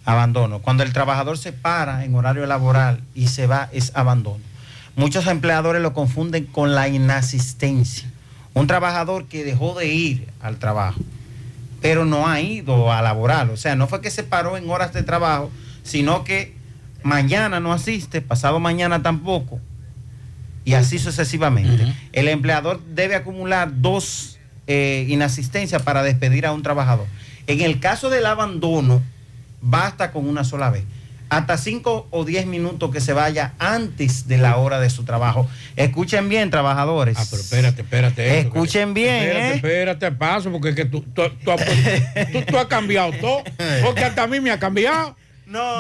Abandono. Cuando el trabajador se para en horario laboral y se va, es abandono. Muchos empleadores lo confunden con la inasistencia. Un trabajador que dejó de ir al trabajo, pero no ha ido a laboral. O sea, no fue que se paró en horas de trabajo, sino que mañana no asiste, pasado mañana tampoco, y así sucesivamente. El empleador debe acumular dos eh, inasistencias para despedir a un trabajador. En el caso del abandono, basta con una sola vez. Hasta cinco o diez minutos que se vaya antes de la hora de su trabajo. Escuchen bien, trabajadores. Ah, pero espérate, espérate. eso, Escuchen que- bien, Espérate, ¿eh? espérate, paso, porque es que tú, tú, tú has, tú- has cambiado todo. Porque hasta a mí me ha cambiado.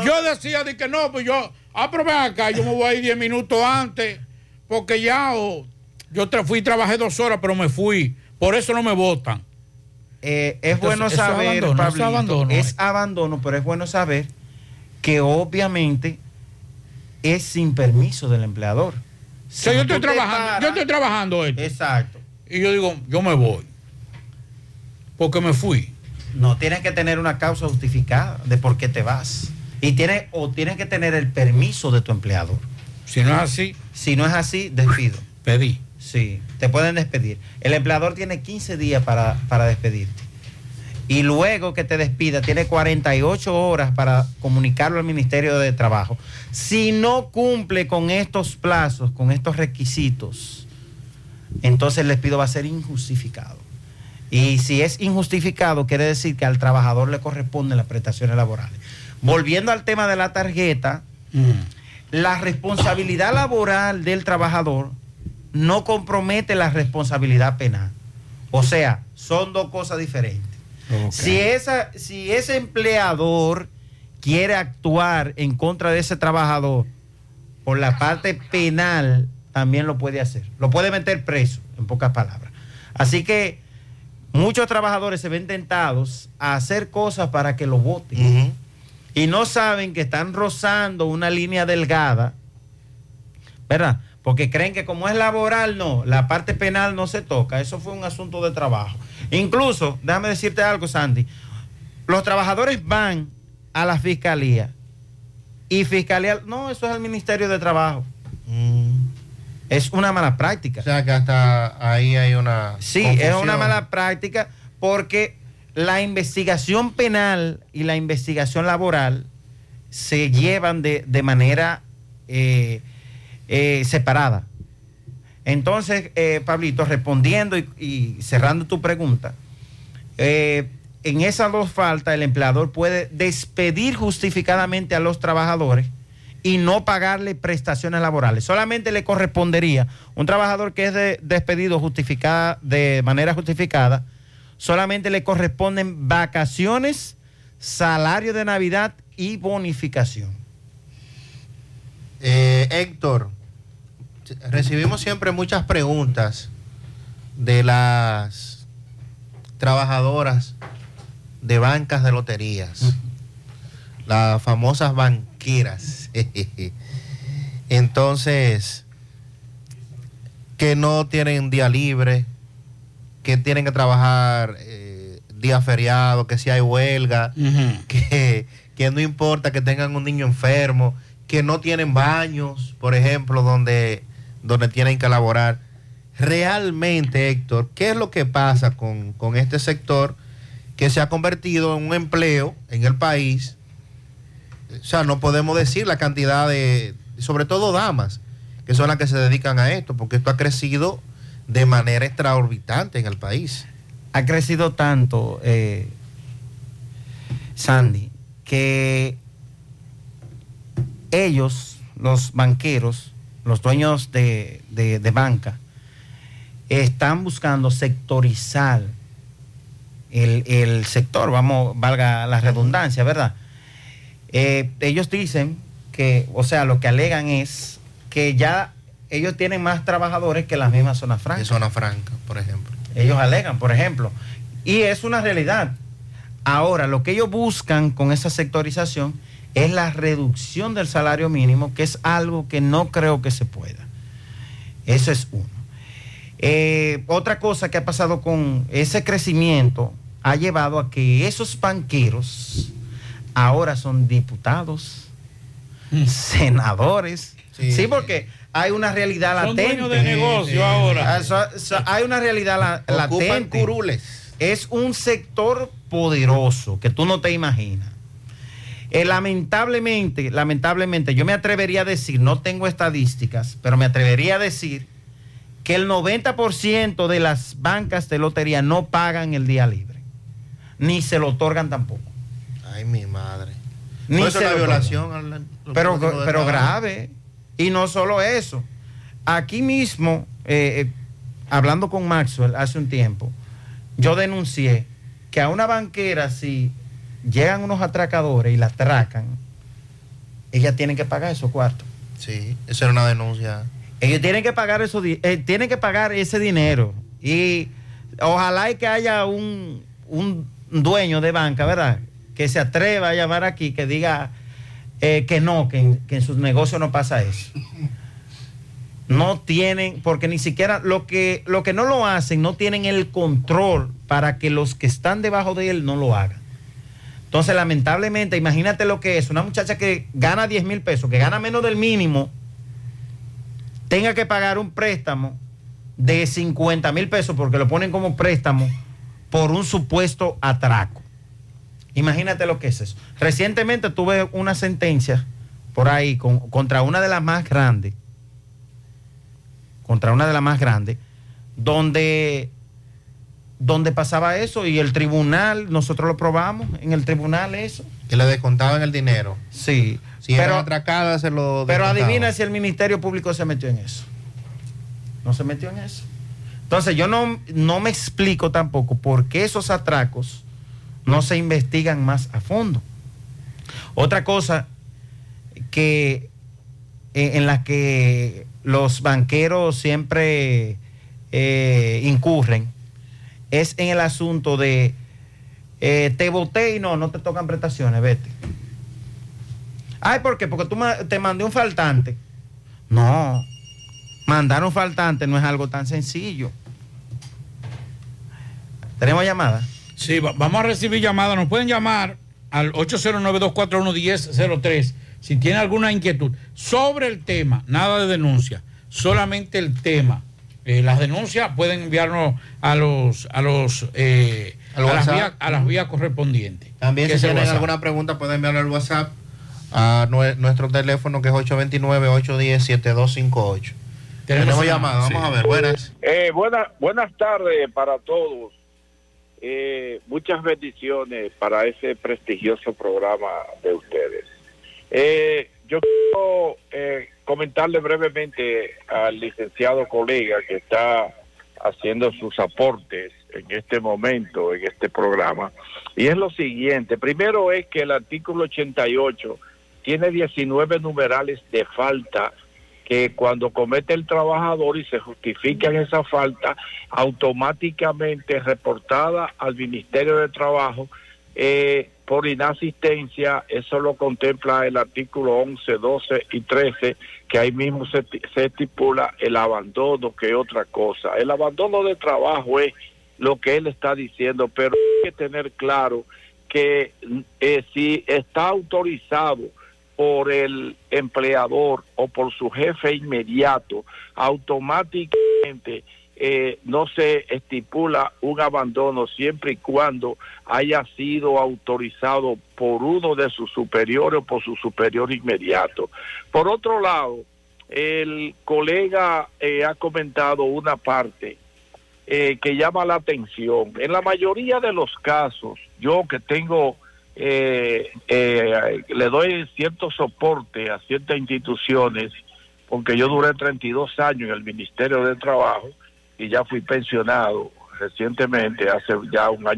Yo decía de que no, pues yo, ah, pero acá, yo me voy a ir 10 minutos antes, porque ya o, yo tra- fui trabajé dos horas, pero me fui. Por eso no me votan. Eh, es Entonces, bueno saber, abandono, es abandono, es eh. abandono, pero es bueno saber que obviamente es sin permiso del empleador. O sea, yo estoy trabajando, paras- yo estoy trabajando esto. Exacto. Y yo digo, yo me voy. Porque me fui. No, tienes que tener una causa justificada de por qué te vas. Y tienes, o tienes que tener el permiso de tu empleador. Si no es así. Si no es así, despido. Pedí. Sí, te pueden despedir. El empleador tiene 15 días para, para despedirte. Y luego que te despida, tiene 48 horas para comunicarlo al Ministerio de Trabajo. Si no cumple con estos plazos, con estos requisitos, entonces el despido va a ser injustificado. Y si es injustificado, quiere decir que al trabajador le corresponden las prestaciones laborales. Volviendo al tema de la tarjeta, la responsabilidad laboral del trabajador no compromete la responsabilidad penal. O sea, son dos cosas diferentes. Si, esa, si ese empleador quiere actuar en contra de ese trabajador por la parte penal, también lo puede hacer. Lo puede meter preso, en pocas palabras. Así que muchos trabajadores se ven tentados a hacer cosas para que lo voten. Y no saben que están rozando una línea delgada, ¿verdad? Porque creen que como es laboral, no, la parte penal no se toca. Eso fue un asunto de trabajo. Incluso, déjame decirte algo, Sandy. Los trabajadores van a la fiscalía y fiscalía, no, eso es el Ministerio de Trabajo. Es una mala práctica. O sea que hasta ahí hay una. Sí, es una mala práctica porque la investigación penal y la investigación laboral se llevan de, de manera eh, eh, separada. Entonces, eh, Pablito, respondiendo y, cerrando tu pregunta, eh, en esas dos faltas el empleador puede despedir justificadamente a los trabajadores y no pagarle prestaciones laborales. Solamente le correspondería un trabajador que es de- despedido justificada, de manera justificada, solamente le corresponden vacaciones, salario de Navidad y bonificación. Eh, Héctor, recibimos siempre muchas preguntas de las trabajadoras de bancas de loterías, las famosas banqueras. Entonces, que no tienen día libre, que tienen que trabajar eh, día feriado, que si hay huelga, que, que no importa que tengan un niño enfermo, que no tienen baños, por ejemplo, donde, donde tienen que laborar. Realmente, Héctor, ¿qué es lo que pasa con, con este sector que se ha convertido en un empleo en el país? O sea, no podemos decir la cantidad de, sobre todo damas, que son las que se dedican a esto, porque esto ha crecido de manera extraorbitante en el país. Ha crecido tanto, eh, Sandy, que ellos, los banqueros, los dueños de, de- de banca, están buscando sectorizar el, el sector, vamos, valga la redundancia, ¿verdad? Eh, ellos dicen que, o sea, lo que alegan es que ya ellos tienen más trabajadores que la misma zona franca. De zona franca, por ejemplo. Ellos alegan, por ejemplo. Y es una realidad. Ahora, lo que ellos buscan con esa sectorización es la reducción del salario mínimo, que es algo que no creo que se pueda. Eso es uno. Eh, otra cosa que ha pasado con ese crecimiento ha llevado a que esos banqueros ahora son diputados, senadores. Sí. porque hay una realidad Son latente. dueños de negocio ahora. Ah, hay una realidad la- Ocupan latente. curules. Es un sector poderoso que tú no te imaginas. Eh, lamentablemente, lamentablemente, yo me atrevería a decir, no tengo estadísticas, pero me atrevería a decir que el 90% de las bancas de lotería no pagan el día libre, ni se lo otorgan tampoco. Ay, mi madre. Ni eso se es una lo violación pero, pero grave. Y no solo eso. Aquí mismo, eh, eh, hablando con Maxwell hace un tiempo, yo denuncié que a una banquera, si llegan unos atracadores y la atracan, ella tiene que pagar esos cuartos. Sí, esa era una denuncia. Ellos tienen que pagar eso, eh, tienen que pagar ese dinero. Y ojalá y que haya un, un dueño de banca, ¿verdad? Que se atreva a llamar aquí, que diga eh, que no, que en, que en sus negocios no pasa eso. No tienen, porque ni siquiera lo que, lo que no lo hacen, no tienen el control para que los que están debajo de él no lo hagan. Entonces, lamentablemente, imagínate lo que es una muchacha que gana 10 mil pesos, que gana menos del mínimo, tenga que pagar un préstamo de 50 mil pesos porque lo ponen como préstamo por un supuesto atraco. Imagínate lo que es eso. Recientemente tuve una sentencia por ahí con- contra una de las más grandes, contra una de las más grandes, donde, donde pasaba eso y el tribunal, nosotros lo probamos en el tribunal eso. Que le descontaban el dinero. Sí. Si era atracada, se lo Pero descontaban. adivina si el Ministerio Público se metió en eso. No se metió en eso. Entonces yo no, no me explico tampoco por qué esos atracos no se investigan más a fondo. Otra cosa que eh, en la que los banqueros siempre eh, incurren es en el asunto de eh, te voté y no, no te tocan prestaciones, vete. Ay, ¿por qué? Porque tú te mandé un faltante. No, mandar un faltante no es algo tan sencillo. ¿Tenemos llamada? Sí, va- vamos a recibir llamadas. Nos pueden llamar al 809-241-1003 si tienen alguna inquietud sobre el tema, nada de denuncia, solamente el tema. Eh, las denuncias pueden enviarnos a los a los eh, a, las vías, a las vías correspondientes. También si tienen WhatsApp. alguna pregunta pueden enviarlo al WhatsApp a nue- nuestro teléfono que es 829-810-7258. Tenemos, llamada, vamos a ver, buenas. Eh, buena- buenas tardes para todos. Eh, muchas bendiciones para ese prestigioso programa de ustedes. Eh, yo quiero eh, comentarle brevemente al licenciado colega que está haciendo sus aportes en este momento, en este programa. Y es lo siguiente. Primero es que el artículo 88 tiene 19 numerales de falta que cuando comete el trabajador y se justifica en esa falta, automáticamente reportada al Ministerio de Trabajo eh, por inasistencia, eso lo contempla el artículo 11, 12 y 13, que ahí mismo se, se estipula el abandono, que es otra cosa. El abandono de trabajo es lo que él está diciendo, pero hay que tener claro que eh, si está autorizado por el empleador o por su jefe inmediato, automáticamente eh, no se estipula un abandono siempre y cuando haya sido autorizado por uno de sus superiores o por su superior inmediato. Por otro lado, el colega eh, ha comentado una parte eh, que llama la atención. En la mayoría de los casos, yo que tengo, eh, eh, le doy cierto soporte a ciertas instituciones, porque yo duré 32 años en el Ministerio de Trabajo y ya fui pensionado recientemente, hace ya un año.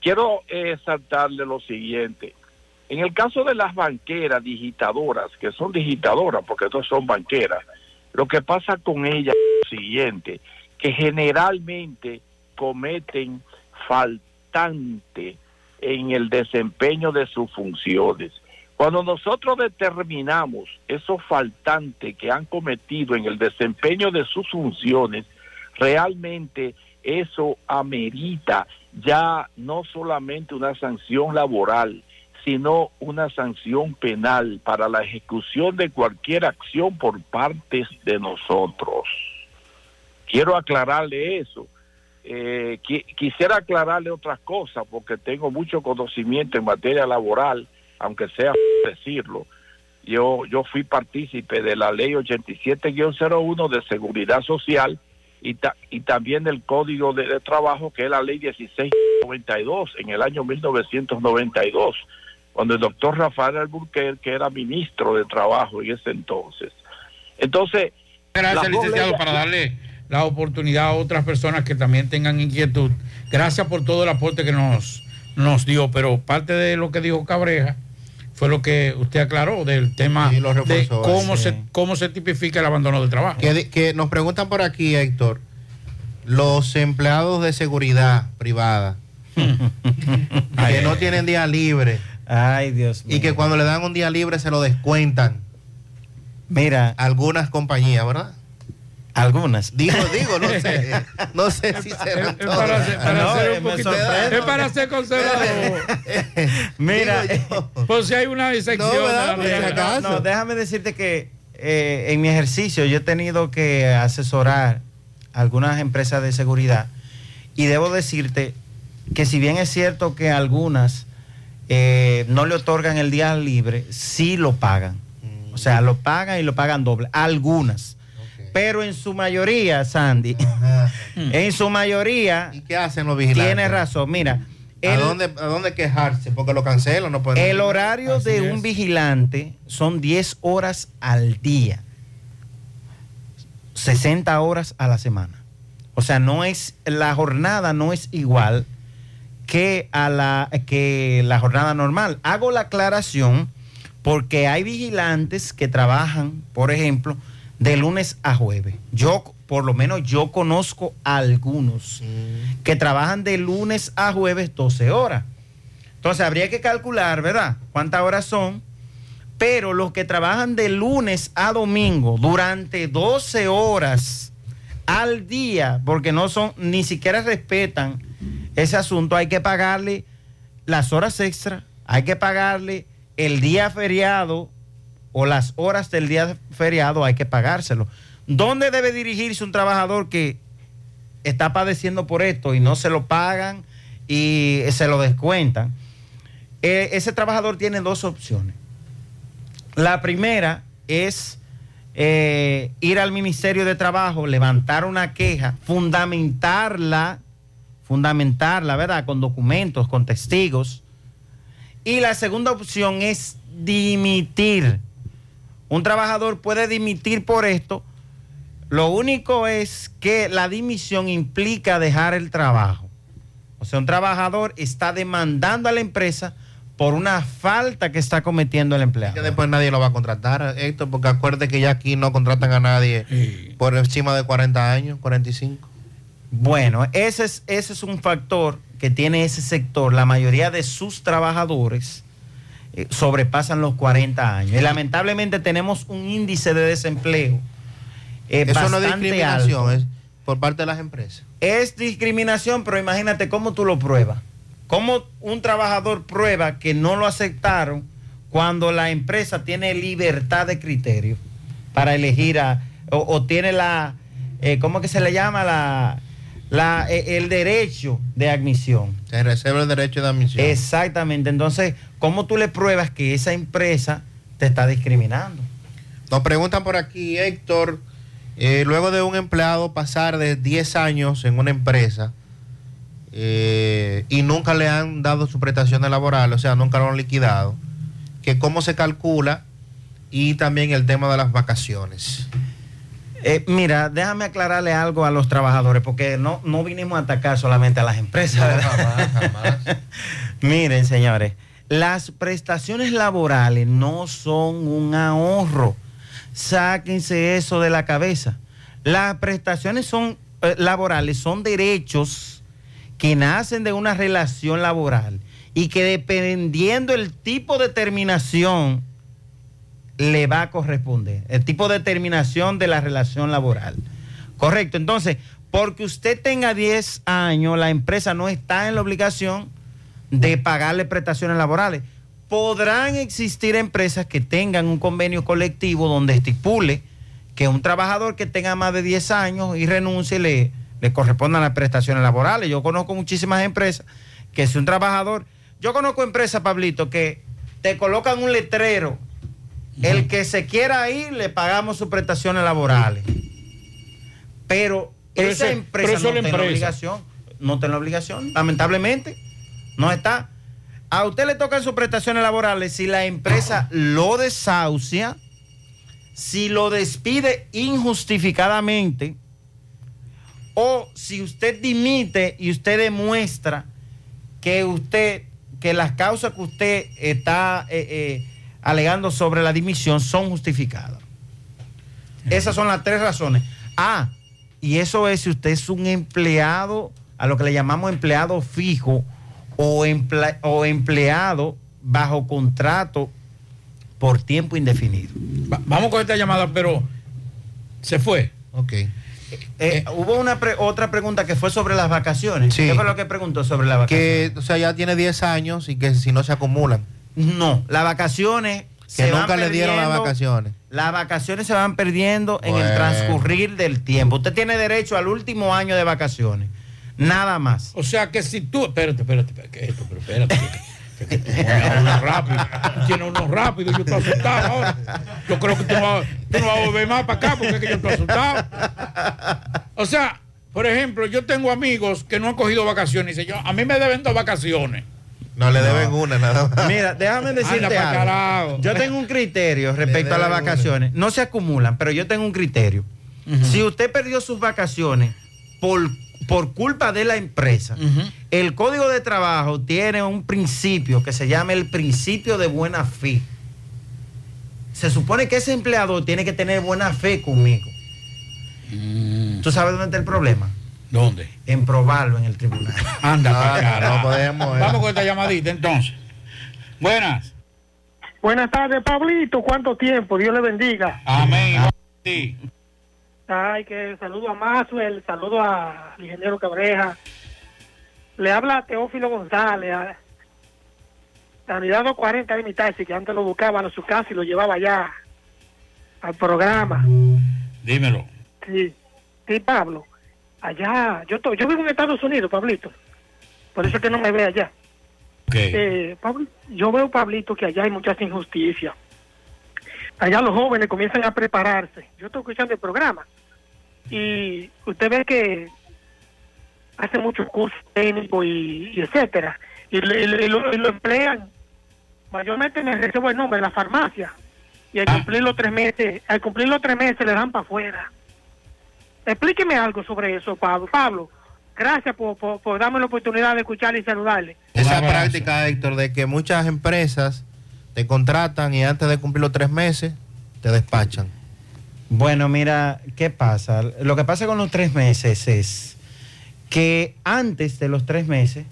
Quiero eh, saltarle lo siguiente. En el caso de las banqueras digitadoras, que son digitadoras porque no son banqueras, lo que pasa con ellas es lo siguiente, que generalmente cometen faltante en el desempeño de sus funciones. Cuando nosotros determinamos esos faltantes que han cometido en el desempeño de sus funciones, realmente eso amerita ya no solamente una sanción laboral, sino una sanción penal para la ejecución de cualquier acción por parte de nosotros. Quiero aclararle eso. Eh, qui- quisiera aclararle otras cosas porque tengo mucho conocimiento en materia laboral, aunque sea decirlo. Yo, yo fui partícipe de la ley 87-01 de seguridad social y, ta- y también del Código de, de Trabajo, que es la ley 1692 en el año 1992, cuando el doctor Rafael Alburquerque que era ministro de Trabajo en ese entonces. Entonces, Gracias, licenciado, leyes- para darle la oportunidad a otras personas que también tengan inquietud. Gracias por todo el aporte que nos, nos dio, pero parte de lo que dijo Cabreja fue lo que usted aclaró del tema de cómo, sí. se, cómo se tipifica el abandono de trabajo. Que, que nos preguntan por aquí, Héctor, los empleados de seguridad privada que no tienen día libre. Ay, Dios Y que cuando le dan un día libre se lo descuentan. Mira. Algunas compañías, ¿verdad? Algunas. Digo, digo, no sé. No sé si serán todas. para ser- para No, ser un poquito- es para ser conservador. Mira, Por si hay una disección. no, no, déjame decirte que eh, en mi ejercicio yo he tenido que asesorar algunas empresas de seguridad y debo decirte que si bien es cierto que algunas eh, no le otorgan el día libre, sí lo pagan. O sea, lo pagan y lo pagan doble. Algunas. Pero en su mayoría, Sandy, en su mayoría... ¿Y qué hacen los vigilantes? Tienes razón. Mira, ¿A dónde, ¿A dónde quejarse? Porque lo cancelan, no pueden. el horario Así de es. un vigilante son 10 horas al día, 60 horas a la semana. O sea, no es la jornada no es igual que a la que la jornada normal. Hago la aclaración porque hay vigilantes que trabajan, por ejemplo, de lunes a jueves. Yo, por lo menos yo conozco algunos que trabajan de lunes a jueves 12 horas. Entonces habría que calcular, ¿verdad? ¿Cuántas horas son? Pero los que trabajan de lunes a domingo durante 12 horas al día, porque no son, ni siquiera respetan ese asunto, hay que pagarle las horas extra, hay que pagarle el día feriado o las horas del día feriado, hay que pagárselo. ¿Dónde debe dirigirse un trabajador que está padeciendo por esto y no se lo pagan y se lo descuentan? Eh, ese trabajador tiene dos opciones. La primera es eh, ir al Ministerio de Trabajo, levantar una queja, fundamentarla, fundamentarla, ¿verdad? Con documentos, con testigos. Y la segunda opción es dimitir. Un trabajador puede dimitir por esto. Lo único es que la dimisión implica dejar el trabajo. O sea, un trabajador está demandando a la empresa por una falta que está cometiendo el empleado. Que después nadie lo va a contratar, Héctor, porque acuerde que ya aquí no contratan a nadie por encima de 40 años, 45. Bueno, ese es, ese es un factor que tiene ese sector. La mayoría de sus trabajadores sobrepasan los 40 años. Y lamentablemente tenemos un índice de desempleo. eh, Eso no es discriminación, alto. es por parte de las empresas. Es discriminación, pero imagínate cómo tú lo pruebas. ¿Cómo un trabajador prueba que no lo aceptaron cuando la empresa tiene libertad de criterio para elegir a, o, o tiene la, eh, ¿cómo que se le llama? La, la, eh, el derecho de admisión. Se reserva el derecho de admisión. Exactamente. Entonces, ¿cómo tú le pruebas que esa empresa te está discriminando? Nos preguntan por aquí, Héctor, eh, luego de un empleado pasar de 10 años en una empresa eh, y nunca le han dado su prestaciones laborales, o sea, nunca lo han liquidado, que cómo se calcula y también el tema de las vacaciones. Eh, mira, déjame aclararle algo a los trabajadores, porque no, no vinimos a atacar solamente a las empresas. ¿verdad? Miren, señores, las prestaciones laborales no son un ahorro. Sáquense eso de la cabeza. Las prestaciones son, eh, laborales son derechos que nacen de una relación laboral y que dependiendo el tipo de terminación le va a corresponder, el tipo de terminación de la relación laboral. Correcto, entonces, porque usted tenga 10 años, la empresa no está en la obligación de pagarle prestaciones laborales. Podrán existir empresas que tengan un convenio colectivo donde estipule que un trabajador que tenga más de 10 años y renuncie le, le correspondan las prestaciones laborales. Yo conozco muchísimas empresas que si un trabajador, yo conozco empresas, Pablito, que te colocan un letrero, el que se quiera ir le pagamos sus prestaciones laborales. Pero, Pero esa ese- empresa pero no tiene empresa. obligación, no tiene la obligación, lamentablemente, no está. A usted le tocan sus prestaciones laborales si la empresa lo desahucia, si lo despide injustificadamente, o si usted dimite y usted demuestra que usted, que las causas que usted está eh, eh, alegando sobre la dimisión son justificadas. Esas son las tres razones. Ah, y eso es si usted es un empleado, a lo que le llamamos empleado fijo o, emple- o empleado bajo contrato por tiempo indefinido. Va- vamos con esta llamada, pero se fue. Ok. Eh, hubo una pre- otra pregunta que fue sobre las vacaciones. Sí. ¿Qué fue lo que preguntó sobre las vacaciones? Que, o sea, ya tiene 10 años y que si no se acumulan. No, las vacaciones Que se van nunca le dieron las perdiendo. vacaciones. Las vacaciones se van perdiendo en el transcurrir del tiempo. Usted tiene derecho al último año de vacaciones. Nada más. O sea que si tú. Espérate, espérate, espérate, ¿qué es esto? Pero espérate. que- tú uno rápido. Tú tienes uno rápido, yo estoy asustado ahora. Yo creo que tú no vas, tú no vas a volver más para acá porque es que yo estoy asustado. O sea, por ejemplo, yo tengo amigos que no han cogido vacaciones y dicen, yo, a mí me deben dos vacaciones. No le deben una nada más. Mira, déjame decirte algo. Yo tengo un criterio respecto a las una. vacaciones. No se acumulan, pero yo tengo un criterio. Si usted perdió sus vacaciones por, por culpa de la empresa, el Código de Trabajo tiene un principio que se llama el principio de buena fe. se supone que ese empleador tiene que tener buena fe conmigo. ¿Tú sabes dónde está el problema? ¿Dónde? En probarlo en el tribunal. Anda, No, para acá. no podemos, eh. Vamos con esta llamadita entonces. Buenas. Buenas tardes, Pablito. ¿Cuánto tiempo? Dios le bendiga. Amén. Sí. Ay, que saludo a Maxwell, saludo a- al ingeniero Cabreja. Le habla a Teófilo González, a la unidad 240 de mi taxi, que antes lo buscaba a su casa y lo llevaba allá al programa. Dímelo. Sí, sí, Pablo. Allá, yo, to- yo vivo en Estados Unidos, Pablito. Por eso es que no me ve allá. Eh, Pablo, yo veo, Pablito, que allá hay muchas injusticias. Allá los jóvenes comienzan a prepararse. Yo estoy escuchando el programa y usted ve que hace muchos cursos técnicos y, y etcétera. Y, le- y lo, y lo emplean mayormente en el recibo el nombre, en la farmacia. Y al cumplir los tres meses, al cumplir los tres meses le dan para afuera. Explíqueme algo sobre eso, Pablo. Pablo, gracias por, por, por darme la oportunidad de escucharle y saludarle. Esa práctica, Héctor, de que muchas empresas te contratan y antes de cumplir los tres meses te despachan. Bueno, mira, ¿qué pasa? Lo que pasa con los tres meses es que antes de los tres meses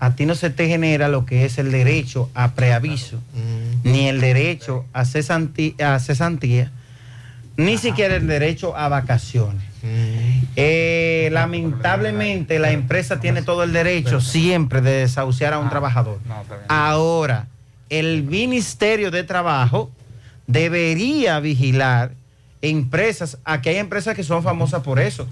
a ti no se te genera lo que es el derecho a preaviso, ni el derecho a cesantía, a cesantía ni siquiera el derecho a vacaciones. Eh, lamentablemente la empresa tiene todo el derecho siempre de desahuciar a un trabajador. Ahora, el Ministerio de Trabajo debería vigilar empresas, aquí hay empresas que son famosas por eso,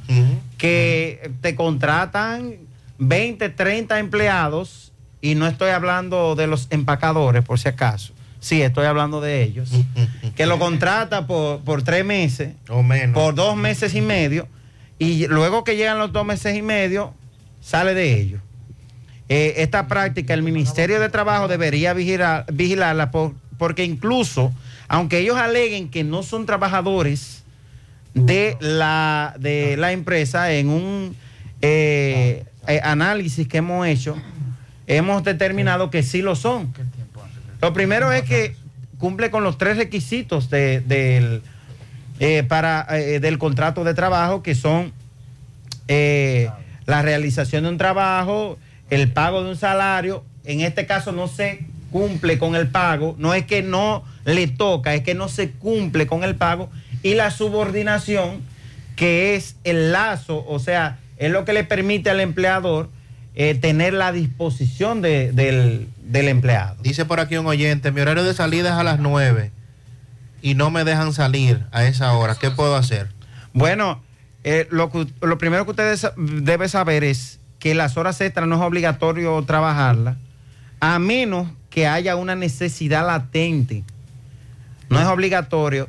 que te contratan 20, 30 empleados y no estoy hablando de los empacadores por si acaso. Sí, estoy hablando de ellos. que lo contrata por, por tres meses, o menos. por dos meses y medio, y luego que llegan los dos meses y medio, sale de ellos. Eh, esta práctica el Ministerio de Trabajo debería vigilar- vigilarla por- porque incluso, aunque ellos aleguen que no son trabajadores de la, de la empresa, en un eh, eh, análisis que hemos hecho, hemos determinado que sí lo son. Lo primero es que cumple con los tres requisitos de- del, eh, para, eh, del contrato de trabajo, que son eh, la realización de un trabajo, el pago de un salario. En este caso no se cumple con el pago, no es que no le toca, es que no se cumple con el pago. Y la subordinación, que es el lazo, o sea, es lo que le permite al empleador tener la disposición de- del, del empleado. Dice por aquí un oyente, mi horario de salida es a las 9 y no me dejan salir a esa hora. ¿Qué puedo hacer? Bueno, eh, lo, primero que usted sa- debe saber es que las horas extras no es obligatorio trabajarlas, a menos que haya una necesidad latente. No es obligatorio.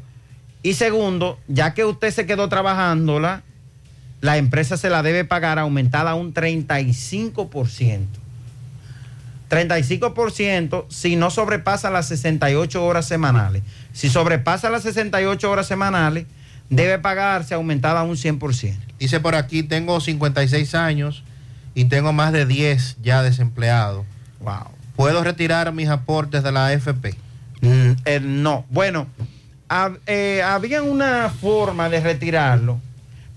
Y segundo, ya que usted se quedó trabajándola, la empresa se la debe pagar aumentada a un 35%. 35% si no sobrepasa las 68 horas semanales. Si sobrepasa las 68 horas semanales, debe pagarse aumentada un 100%. Dice por aquí, tengo 56 años y tengo más de 10 ya desempleados. Wow. ¿Puedo retirar mis aportes de la AFP? Mm, eh, no, bueno, hab- eh, había una forma de retirarlo,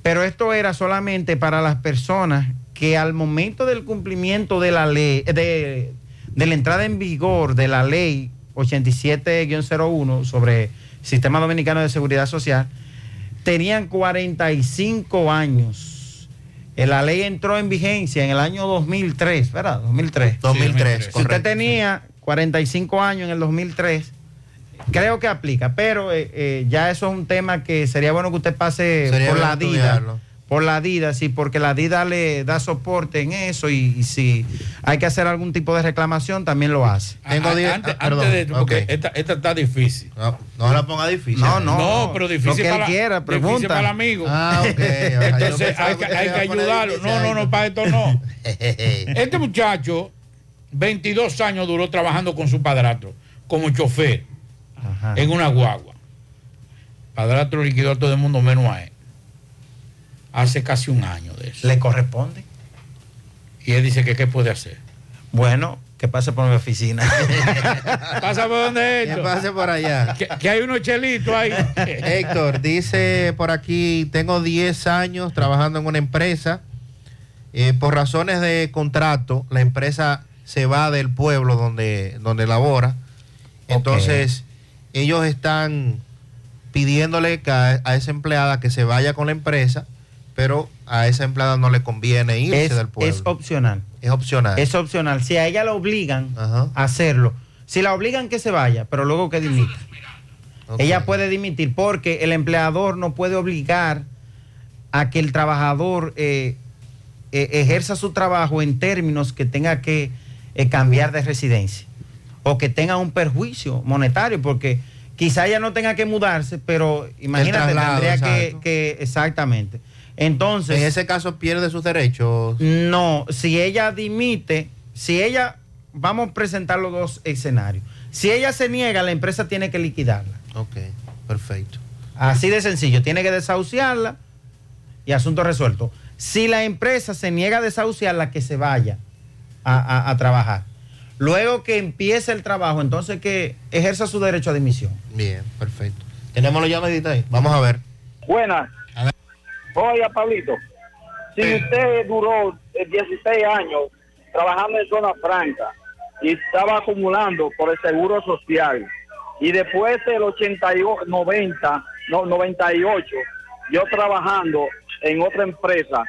pero esto era solamente para las personas que al momento del cumplimiento de la ley, de, de la entrada en vigor de la ley 87-01 sobre Sistema Dominicano de Seguridad Social, tenían 45 años. Eh, La ley entró en vigencia en el año 2003, ¿verdad? 2003. 2003, Si usted tenía 45 años en el 2003, creo que aplica, pero eh, eh, ya eso es un tema que sería bueno que usted pase Sería por la DIDA. Por la DIDA, sí, porque la DIDA le da soporte en eso y, y si hay que hacer algún tipo de reclamación, también lo hace. Ah, ah, antes, antes de porque esta, esta está difícil. No, no la ponga difícil. No, no, No, pero difícil lo que él para, quiera, difícil pregunta. para el amigo. Ah, ok. Entonces hay que hay ayudarlo. difícil No, no, no, para esto no. Este muchacho, 22 años duró trabajando con su padrastro como chofer en una guagua. Padrastro liquidó a todo el mundo menos a él. Hace casi un año de eso. ¿Le corresponde? Y él dice que qué puede hacer. Bueno, Que pase por mi oficina. Pasa por donde Que esto. pase por allá. Que, que hay unos chelitos ahí. Héctor, dice por aquí, tengo 10 años trabajando en una empresa. Eh, por razones de contrato, la empresa se va del pueblo donde, donde labora. Entonces, ellos están pidiéndole que a, a esa empleada que se vaya con la empresa, pero a esa empleada no le conviene irse es, del pueblo. es opcional. Es opcional. Es opcional. Si a ella la obligan a hacerlo, si la obligan que se vaya, pero luego que dimita. Ella puede dimitir porque el empleador no puede obligar a que el trabajador eh, eh, ejerza su trabajo en términos que tenga que eh, cambiar de residencia o que tenga un perjuicio monetario, porque quizá ella no tenga que mudarse, pero imagínate, traslado, tendría que- exactamente. Entonces, en ese caso pierde sus derechos. no, si ella dimite, si ella, vamos a presentar los dos escenarios. Si ella se niega, la empresa tiene que liquidarla. Ok, perfecto. Así de sencillo, tiene que desahuciarla y asunto resuelto. Si la empresa se niega a desahuciarla, que se vaya a, a- a trabajar. Luego que empiece el trabajo, entonces que ejerza su derecho a dimisión. Bien, perfecto. Tenemos la llamadita ahí. Vamos a ver. Buenas. Oiga, Pablito, si usted duró eh, 16 años trabajando en zona franca y estaba acumulando por el seguro social y después del 88, 90, no, 98, yo trabajando en otra empresa,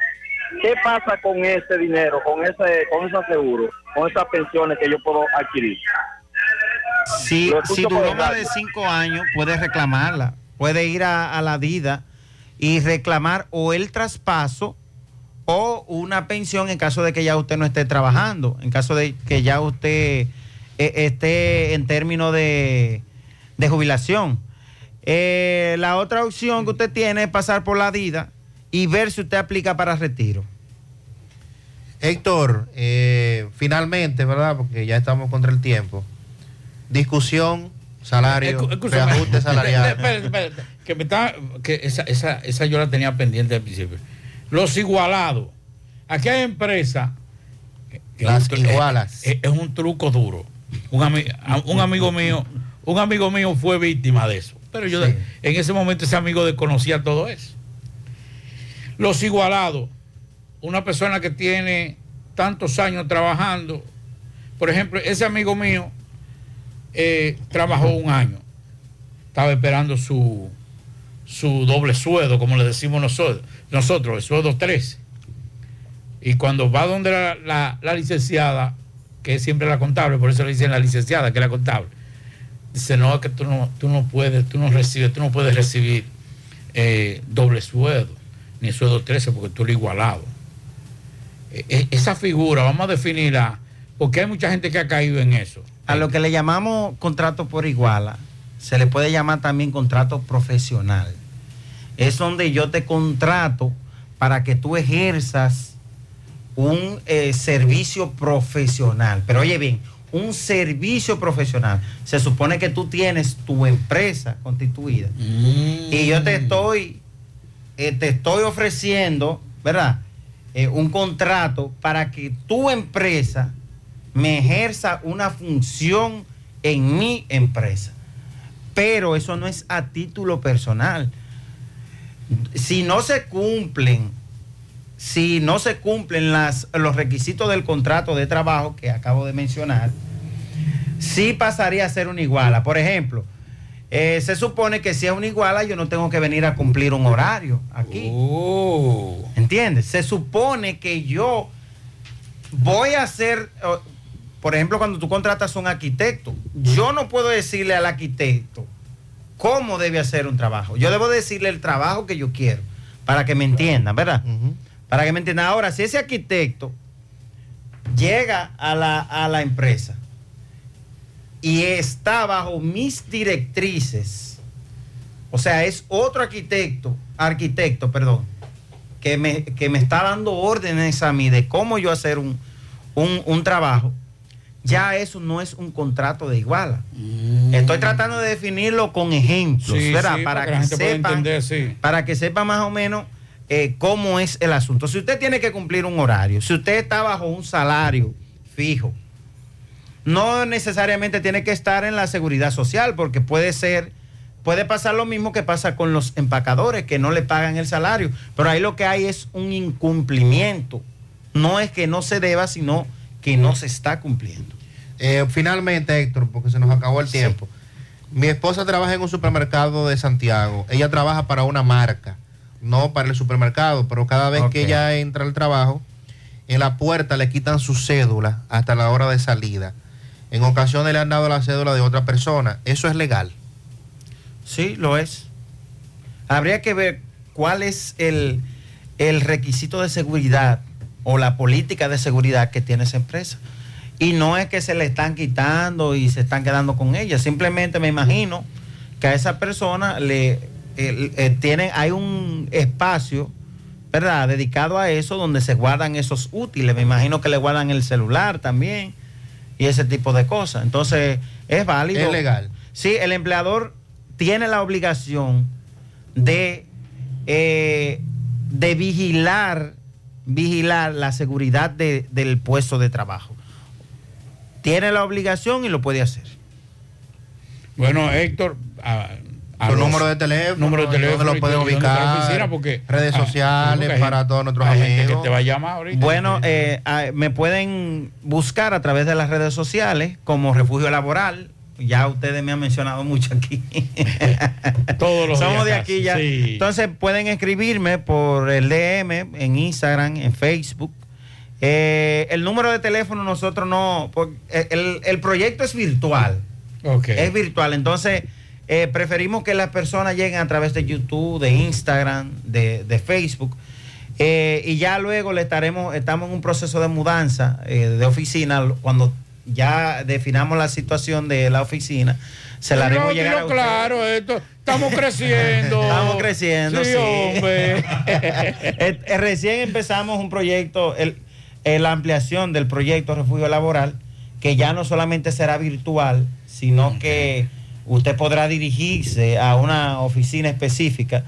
¿qué pasa con ese dinero, con ese, con ese seguro, con esas pensiones que yo puedo adquirir? Si, duró más de cinco años, puede reclamarla. Puede ir a, a la DIDA y reclamar o el traspaso o una pensión en caso de que ya usted no esté trabajando, en caso de que ya usted eh, esté en términos de, de jubilación. Eh, la otra opción que usted tiene es pasar por la DIDA y ver si usted aplica para retiro. Héctor, eh, finalmente, ¿verdad? Porque ya estamos contra el tiempo. Discusión, salario, reajuste salarial. Que me está- que esa, esa, esa yo la tenía pendiente al principio. Los igualados. Aquí hay empresas. que Las es tru- igualas. Es, es un truco duro. Un, ami- un amigo mío, un amigo mío fue víctima de eso. Pero yo Sí. en ese momento ese amigo desconocía todo eso. Los igualados. Una persona que tiene tantos años trabajando. Por ejemplo, ese amigo mío eh, trabajó un año. Estaba esperando su, su doble sueldo, como le decimos nosotros, nosotros, el sueldo 13. Y cuando va donde la, la- licenciada, que es siempre la contable, por eso le dicen la licenciada, que es la contable, dice, no, es que tú no, tú no puedes, tú no recibes, tú no puedes recibir eh, doble sueldo, ni sueldo 13, porque tú eres igualado. E- e- esa figura, vamos a definirla, porque hay mucha gente que ha caído en eso. A lo que le llamamos contrato por iguala, se le puede llamar también contrato profesional. Es donde yo te contrato para que tú ejerzas un eh, servicio profesional. Pero oye bien, un servicio profesional. Se supone que tú tienes tu empresa constituida. Y yo te estoy, eh, te estoy ofreciendo, ¿verdad? Eh, un contrato para que tu empresa me ejerza una función en mi empresa. Pero eso no es a título personal. Si no se cumplen, si no se cumplen las, los requisitos del contrato de trabajo que acabo de mencionar, sí pasaría a ser una iguala. Por ejemplo, eh, se supone que si es una iguala, yo no tengo que venir a cumplir un horario aquí. ¿Entiendes? Se supone que yo voy a hacer, por ejemplo, cuando tú contratas a un arquitecto, yo no puedo decirle al arquitecto cómo debe hacer un trabajo. Yo debo decirle el trabajo que yo quiero, para que me entiendan, ¿verdad? Para que me entiendan. Ahora, si ese arquitecto llega a la, a la empresa y está bajo mis directrices, o sea, es otro arquitecto, arquitecto, perdón, que me, que me está dando órdenes a mí de cómo yo hacer un, un- un trabajo, ya eso no es un contrato de iguala. Estoy tratando de definirlo con ejemplos, Sí, ¿verdad? sí, para, para que sepan, entender, sí. para que sepa más o menos eh, cómo es el asunto. Si usted tiene que cumplir un horario, si usted está bajo un salario fijo no necesariamente tiene que estar en la seguridad social, porque puede ser, puede pasar lo mismo que pasa con los empacadores, que no le pagan el salario, pero ahí lo que hay es un incumplimiento. No es que no se deba, sino que no se está cumpliendo. Eh, finalmente, Héctor, porque se nos acabó el tiempo. Mi esposa trabaja en un supermercado de Santiago. Ella trabaja para una marca, no para el supermercado, pero cada vez que ella entra al trabajo, en la puerta le quitan su cédula hasta la hora de salida. En ocasiones le han dado la cédula de otra persona. ¿Eso es legal? Sí, lo es. Habría que ver cuál es el, el requisito de seguridad o la política de seguridad que tiene esa empresa. Y no es que se le están quitando y se están quedando con ella. Simplemente me imagino que a esa persona le eh, tienen, hay un espacio, ¿verdad? Dedicado a eso donde se guardan esos útiles. Me imagino que le guardan el celular también y ese tipo de cosas. Entonces, es válido. Es legal. Sí, el empleador tiene la obligación de, eh, de vigilar, vigilar la seguridad de- del puesto de trabajo. Tiene la obligación y lo puede hacer. Bueno, Héctor, a, a los- número de teléfono, número de ¿dónde teléfono lo dónde está la ubicar, oficina, porque, redes ah, sociales porque hay para gente- todos nuestros gente amigos. que te va a llamar ahorita. Bueno, eh, me pueden buscar a través de las redes sociales como Refugio Laboral. Ya ustedes me han mencionado mucho aquí. Todos los Somos días de casi, aquí ya. sí. Entonces pueden escribirme por el DM en Instagram, en Facebook. Eh, el número de teléfono nosotros no, por- el, el proyecto es virtual. Es virtual, entonces eh, preferimos que las personas lleguen a través de YouTube, de Instagram, de, de Facebook. Eh, y ya luego le estaremos, estamos en un proceso de mudanza eh, de oficina. Cuando ya definamos la situación de la oficina, se la haremos No, llegar a claro, esto, estamos creciendo. Estamos creciendo, sí. Sí, hombre. Eh, eh, recién empezamos un proyecto, el, eh, la ampliación del proyecto Refugio Laboral, que ya no solamente será virtual, sino que usted podrá dirigirse a una oficina específica.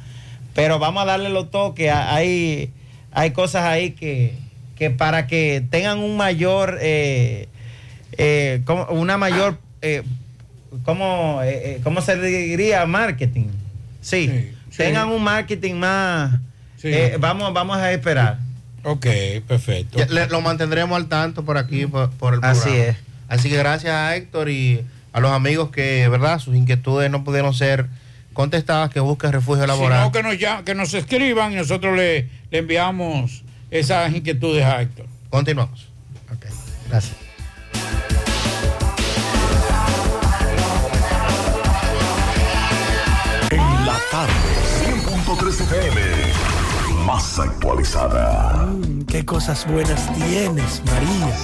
Pero vamos a darle los toques. Hay, hay cosas ahí que, que para que tengan un mayor, eh, eh, como- una mayor, eh, ¿cómo, eh, eh, ¿cómo se diría? Marketing. Sí, tengan un marketing más. eh, vamos, vamos a esperar. Ok, perfecto. Ya le- lo mantendremos al tanto por aquí, por, por el Así programa. es. Así que gracias a Héctor y a los amigos que, ¿verdad? Sus inquietudes no pudieron ser contestadas, que busquen refugio laboral. Sino que nos, que nos escriban y nosotros le, le enviamos esas inquietudes a Héctor. Continuamos. Gracias. En la tarde, 100.3 FM. Más actualizada. Mm, qué cosas buenas tienes, María.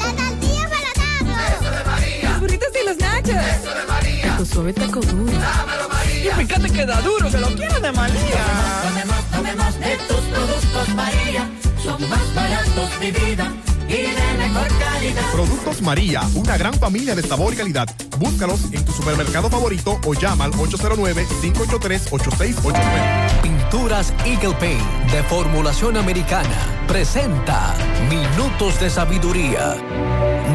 Los burritos y los nachos. Eso de María. Tu suave taco duro. Dámelo, María. Y fíjate que da duro, que lo quiero de María. Tomemos, tomemos de tus productos María. Son más baratos de vida y de mejor calidad. Productos María, una gran familia de sabor y calidad. Búscalos en tu supermercado favorito o llama al 809-583-8689. Pinturas Eagle Paint de formulación americana presenta Minutos de Sabiduría.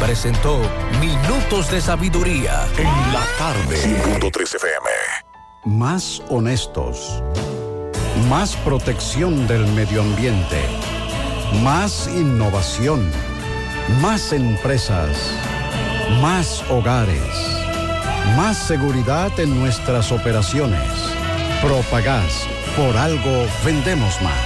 presentó Minutos de Sabiduría. En la tarde. 100.3 FM. Más honestos. Más protección del medio ambiente. Más innovación. Más empresas. Más hogares. Más seguridad en nuestras operaciones. Propagás. Por algo vendemos más.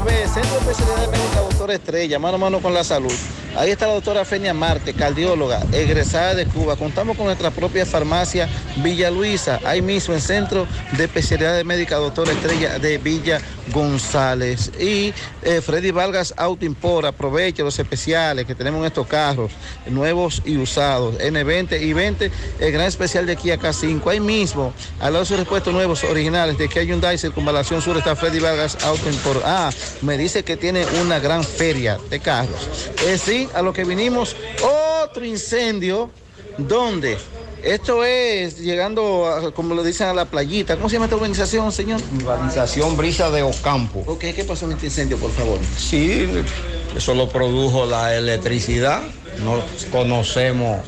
Centro de Especialidad Médica Doctor Estrella, mano a mano con la salud. Ahí está la doctora Fenia Marte, cardióloga, egresada de Cuba. Contamos con nuestra propia farmacia Villa Luisa, ahí mismo en Centro de Especialidades Médicas Doctor Estrella de Villa González. Y eh, Freddy Vargas Auto Import, aproveche los especiales que tenemos en estos carros, nuevos y usados, N20 y 20, el gran especial de Kia K5. Ahí mismo, al lado de sus repuestos nuevos, originales de Kia Hyundai Circunvalación Sur, está Freddy Vargas Auto Import. Ah, me dice que tiene una gran feria de carros. Eh, sí, a lo que vinimos, otro incendio, ¿dónde? Esto es llegando, a, como lo dicen, a la playita. ¿Cómo se llama esta organización, señor? Organización Brisa de Ocampo. Ok, ¿qué pasó en este incendio, por favor? Sí, eso lo produjo la electricidad. No conocemos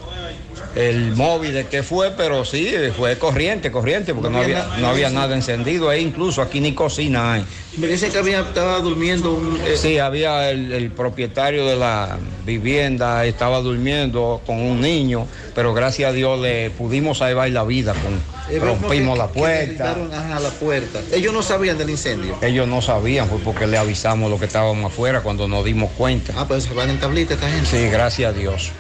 el móvil de qué fue, pero sí, fue corriente, corriente, porque no, había, no había nada encendido ahí, incluso aquí ni cocina hay. Me dice que había, estaba durmiendo un... eh... Sí, había el, el, propietario de la vivienda, estaba durmiendo con un niño, pero gracias a Dios le pudimos salvar la vida, con, eh, rompimos que, la puerta. Ajá, la puerta. Ellos no sabían del incendio. Ellos no sabían, fue porque le avisamos lo que estábamos afuera cuando nos dimos cuenta. Ah, pues se van en tablita esta gente. Sí, gracias a Dios.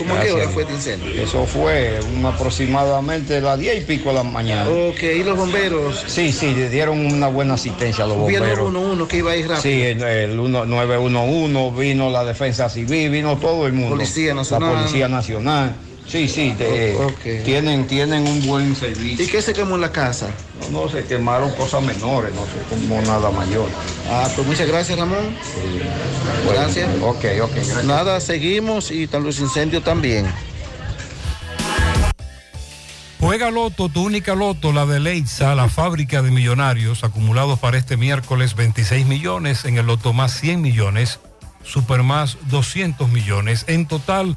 ¿Cómo a qué hora fue este incendio? Eso fue un aproximadamente las 10 y pico de la mañana. Ok, ¿y los bomberos? Sí, sí, le dieron una buena asistencia a los bomberos. El 111 que iba a ir rápido. Sí, el, el 911, vino la defensa civil, vino todo el mundo. Policía Nacional. La Policía Nacional. Sí, sí, te, okay. tienen, tienen un buen servicio. ¿Y qué se quemó en la casa? No, no, se quemaron cosas menores, no se quemó nada mayor. Ah, pues muchas gracias, Ramón. Sí. Gracias. Bueno, ok, ok, gracias. Nada, seguimos y tal los incendios también. Juega Loto, tu única Loto, la de Leitza, la fábrica de millonarios, acumulados para este miércoles 26 millones, en el Loto más 100 millones, Super más 200 millones, en total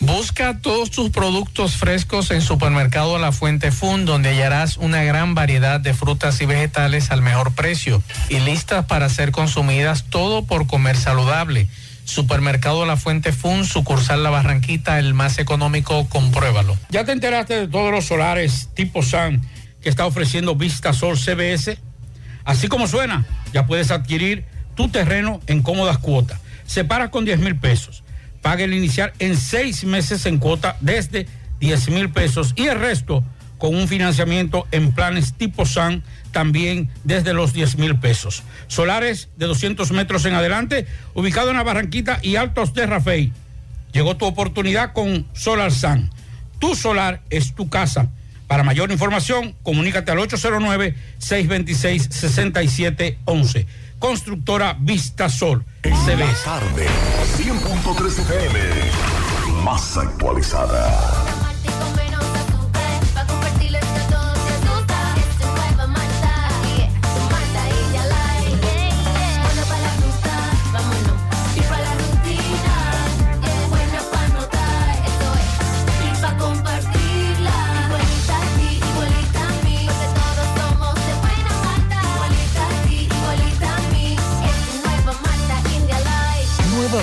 Busca todos tus productos frescos en Supermercado La Fuente Fun, donde hallarás una gran variedad de frutas y vegetales al mejor precio y listas para ser consumidas todo por comer saludable. Supermercado La Fuente Fun, sucursal La Barranquita, el más económico, compruébalo. ¿Ya te enteraste de todos los solares tipo SAN que está ofreciendo Vista Sol CBS? Así como suena, ya puedes adquirir tu terreno en cómodas cuotas. Separa con 10 mil pesos. Paga el inicial en seis meses en cuota desde 10 mil pesos y el resto con un financiamiento en planes tipo SAN también desde los 10 mil pesos. Solares de 200 metros en adelante, ubicado en la Barranquita y Altos de Rafey. Llegó tu oportunidad con Solar SAN. Tu solar es tu casa. Para mayor información, comunícate al 809-626-6711. Constructora Vista Sol. En la tarde, 100.3 FM, más actualizada.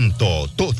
Encanto. El encanto todo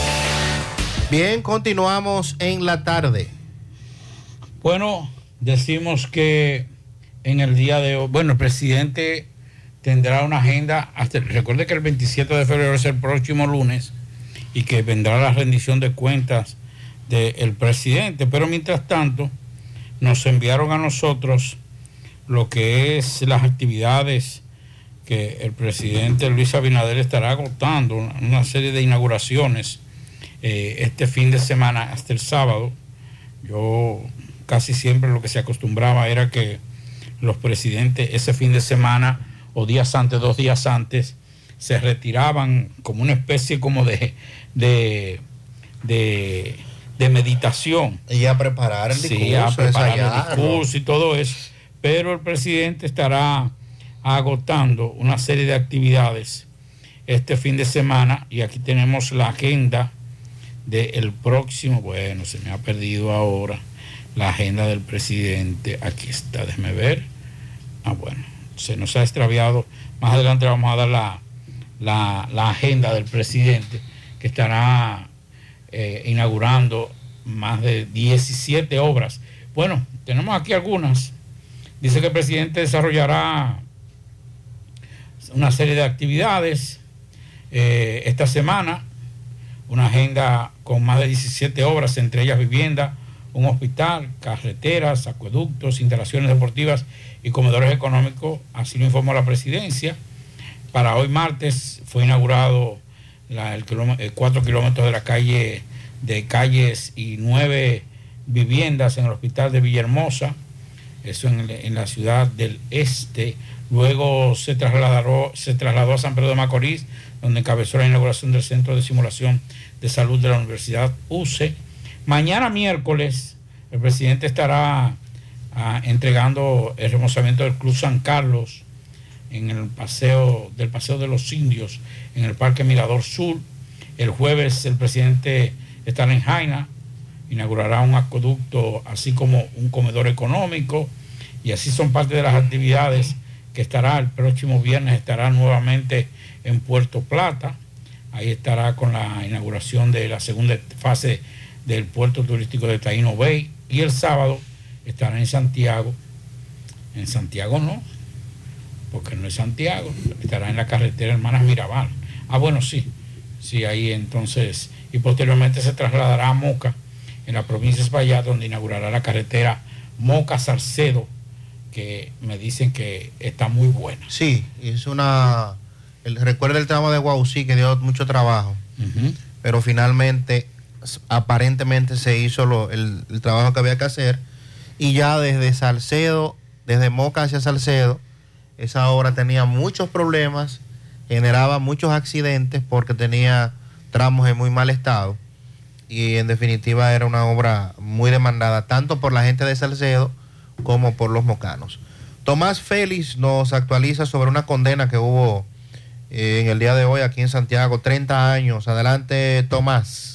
Bien, continuamos en la tarde. Bueno, decimos que en el día de hoy, bueno, el presidente tendrá una agenda, hasta, recuerde que el 27 de febrero es el próximo lunes y que vendrá la rendición de cuentas del presidente, pero mientras tanto nos enviaron a nosotros lo que es las actividades que el presidente Luis Abinader estará agotando, una, una serie de inauguraciones eh, este fin de semana hasta el sábado. Yo casi siempre lo que se acostumbraba era que los presidentes ese fin de semana o días antes, dos días antes, se retiraban como una especie como de, de, de, de meditación. Y a preparar el Sí, discurso, a preparar el discurso y todo eso. Pero el presidente estará agotando una serie de actividades este fin de semana y aquí tenemos la agenda del próximo, bueno, se me ha perdido ahora la agenda del presidente, aquí está, déjeme ver. Ah, bueno, se nos ha extraviado, más adelante vamos a dar la, la, la agenda del presidente que estará eh, inaugurando más de 17 obras. Bueno, tenemos aquí algunas. Dice que el presidente desarrollará una serie de actividades eh, esta semana, una agenda con más de 17 obras, entre ellas vivienda, un hospital, carreteras, acueductos, instalaciones deportivas y comedores económicos, así lo informó la presidencia. Para hoy martes fue inaugurado la- el, eh, cuatro kilómetros de la calle de calles y nueve viviendas en el hospital de Villahermosa, eso en, en la ciudad del este. Luego se trasladó, se trasladó a San Pedro de Macorís, donde encabezó la inauguración del Centro de Simulación de Salud de la Universidad UCE. Mañana miércoles el presidente estará ah, entregando el remozamiento del Club San Carlos en el paseo del Paseo de los Indios en el Parque Mirador Sur. El jueves el presidente estará en Jaina, inaugurará un acueducto así como un comedor económico y así son parte de las actividades que estará el próximo viernes, estará nuevamente en Puerto Plata. Ahí estará con la inauguración de la segunda fase del puerto turístico de Taino Bay. Y el sábado estará en Santiago. En Santiago no, porque no es Santiago. Estará en la carretera Hermanas Mirabal. Ah, bueno, sí. Sí, ahí entonces. Y posteriormente se trasladará a Moca, en la provincia de Espaillat, donde inaugurará la carretera Moca-Salcedo, que me dicen que está muy buena. Sí, es una... El, recuerda el tramo de Guausí que dio mucho trabajo, pero finalmente, aparentemente se hizo lo- el, el trabajo que había que hacer y ya desde Salcedo, desde Moca hacia Salcedo, esa obra tenía muchos problemas, generaba muchos accidentes porque tenía tramos en muy mal estado y en definitiva era una obra muy demandada tanto por la gente de Salcedo como por los mocanos. Tomás Félix nos actualiza sobre una condena que hubo en el día de hoy aquí en Santiago, 30 años. Adelante, Tomás.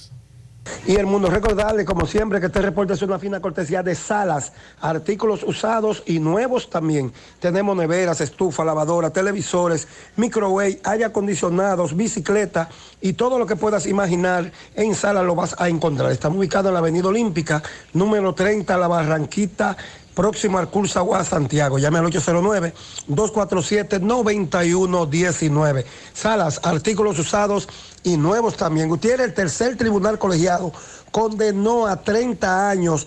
Y el mundo, recordarle como siempre que este reporte es una fina cortesía de Salas, artículos usados y nuevos también. Tenemos neveras, estufa, lavadora, televisores, microwave, aire acondicionados, bicicleta y todo lo que puedas imaginar en Salas lo vas a encontrar. Estamos ubicados en la Avenida Olímpica, número 30, La Barranquita, próximo al Cursa Agua Santiago. Llame al 809-247-9119. Salas, artículos usados y nuevos también. Gutiérrez, el tercer tribunal colegiado, condenó a 30 años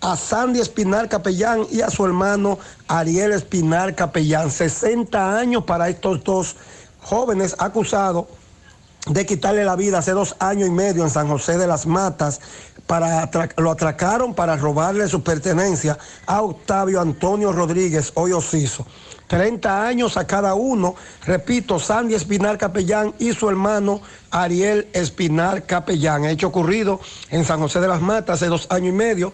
a Sandy Espinar Capellán y a su hermano Ariel Espinar Capellán. 60 años para estos dos jóvenes acusados de quitarle la vida hace dos años y medio en San José de las Matas. Para lo atracaron para robarle su pertenencia a Octavio Antonio Rodríguez, hoy Ociso. 30 años a cada uno, repito, Sandy Espinar Capellán y su hermano Ariel Espinar Capellán. Hecho ocurrido en San José de las Matas hace dos años y medio.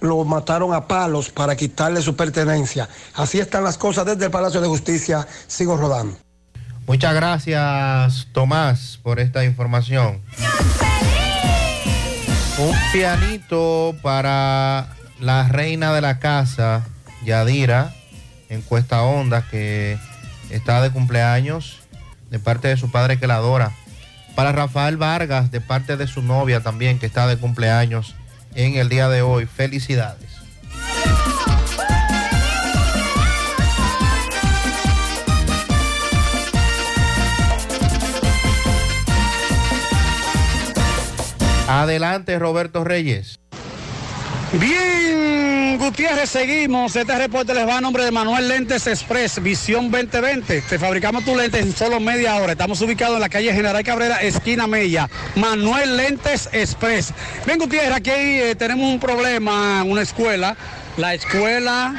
Lo mataron a palos para quitarle su pertenencia. Así están las cosas desde el Palacio de Justicia. Sigo rodando. Muchas gracias, Tomás, por esta información. Un pianito para la reina de la casa, Yadira, en Cuesta Honda, que está de cumpleaños de parte de su padre que la adora. Para Rafael Vargas, de parte de su novia también, que está de cumpleaños en el día de hoy. Felicidades. Adelante, Roberto Reyes. Bien, Gutiérrez, seguimos. Este reporte les va a nombre de Manuel Lentes Express, Visión 2020. Te fabricamos tus lentes en solo media hora. Estamos ubicados en la calle General Cabrera, esquina Mella. Manuel Lentes Express. Bien, Gutiérrez, aquí eh, tenemos un problema una escuela. La escuela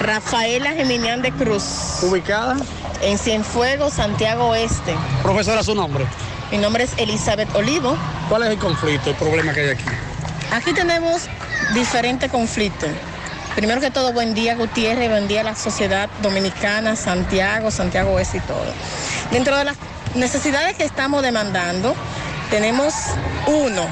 Rafaela Geminián de Cruz. ¿Ubicada? En Cienfuegos, Santiago Oeste. Profesora, su nombre. Mi nombre es Elizabeth Olivo. ¿Cuál es el conflicto, el problema que hay aquí? Aquí tenemos diferentes conflictos. Primero que todo, buen día Gutiérrez, buen día a la sociedad dominicana, Santiago, Santiago Oeste y todo. Dentro de las necesidades que estamos demandando, tenemos uno,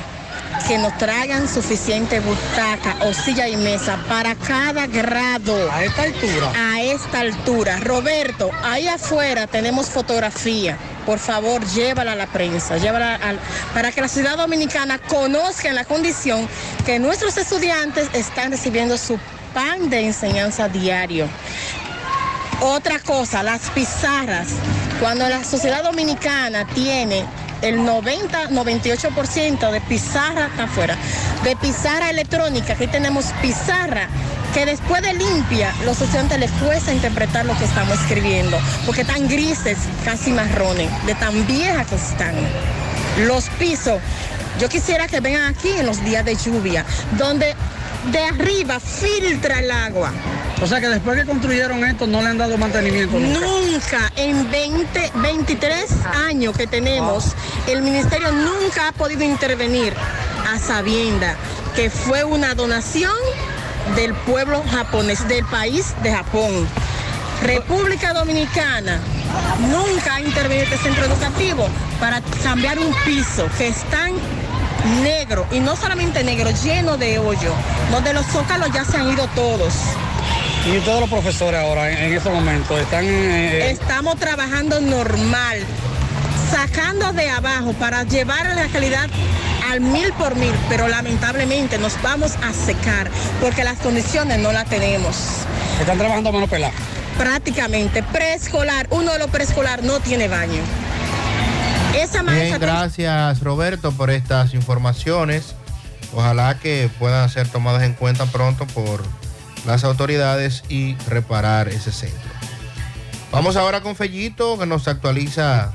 que nos traigan suficiente butaca o silla y mesa para cada grado. ¿A esta altura? A esta altura. Roberto, ahí afuera tenemos fotografía. Por favor, llévala a la prensa, llévala al- para que la ciudad dominicana conozca en la condición que nuestros estudiantes están recibiendo su pan de enseñanza diario. Otra cosa, las pizarras. Cuando la sociedad dominicana tiene el 90-98% de pizarra está afuera, de pizarra electrónica, aquí tenemos pizarra que después de limpia, los estudiantes les cuesta interpretar lo que estamos escribiendo, porque están grises, casi marrones, de tan viejas que están. Los pisos, yo quisiera que vengan aquí en los días de lluvia, donde de arriba filtra el agua. O sea que después que construyeron esto no le han dado mantenimiento. nunca. Nunca, en 20, 23 años que tenemos, el ministerio nunca ha podido intervenir a sabienda que fue una donación del pueblo japonés, del país de Japón. República Dominicana nunca ha intervenido este centro educativo para cambiar un piso que están negro y no solamente negro, lleno de hoyo, donde los zócalos ya se han ido todos. Y todos los profesores ahora en, en estos momentos están... eh, Estamos trabajando normal, sacando de abajo para llevar la calidad al mil por mil, pero lamentablemente nos vamos a secar porque las condiciones no las tenemos. están trabajando a mano pelada. Prácticamente preescolar, uno de los preescolar no tiene baño. Esa Bien, gracias Roberto por estas informaciones. Ojalá que puedan ser tomadas en cuenta pronto por las autoridades y reparar ese centro. Vamos ahora con Fellito que nos actualiza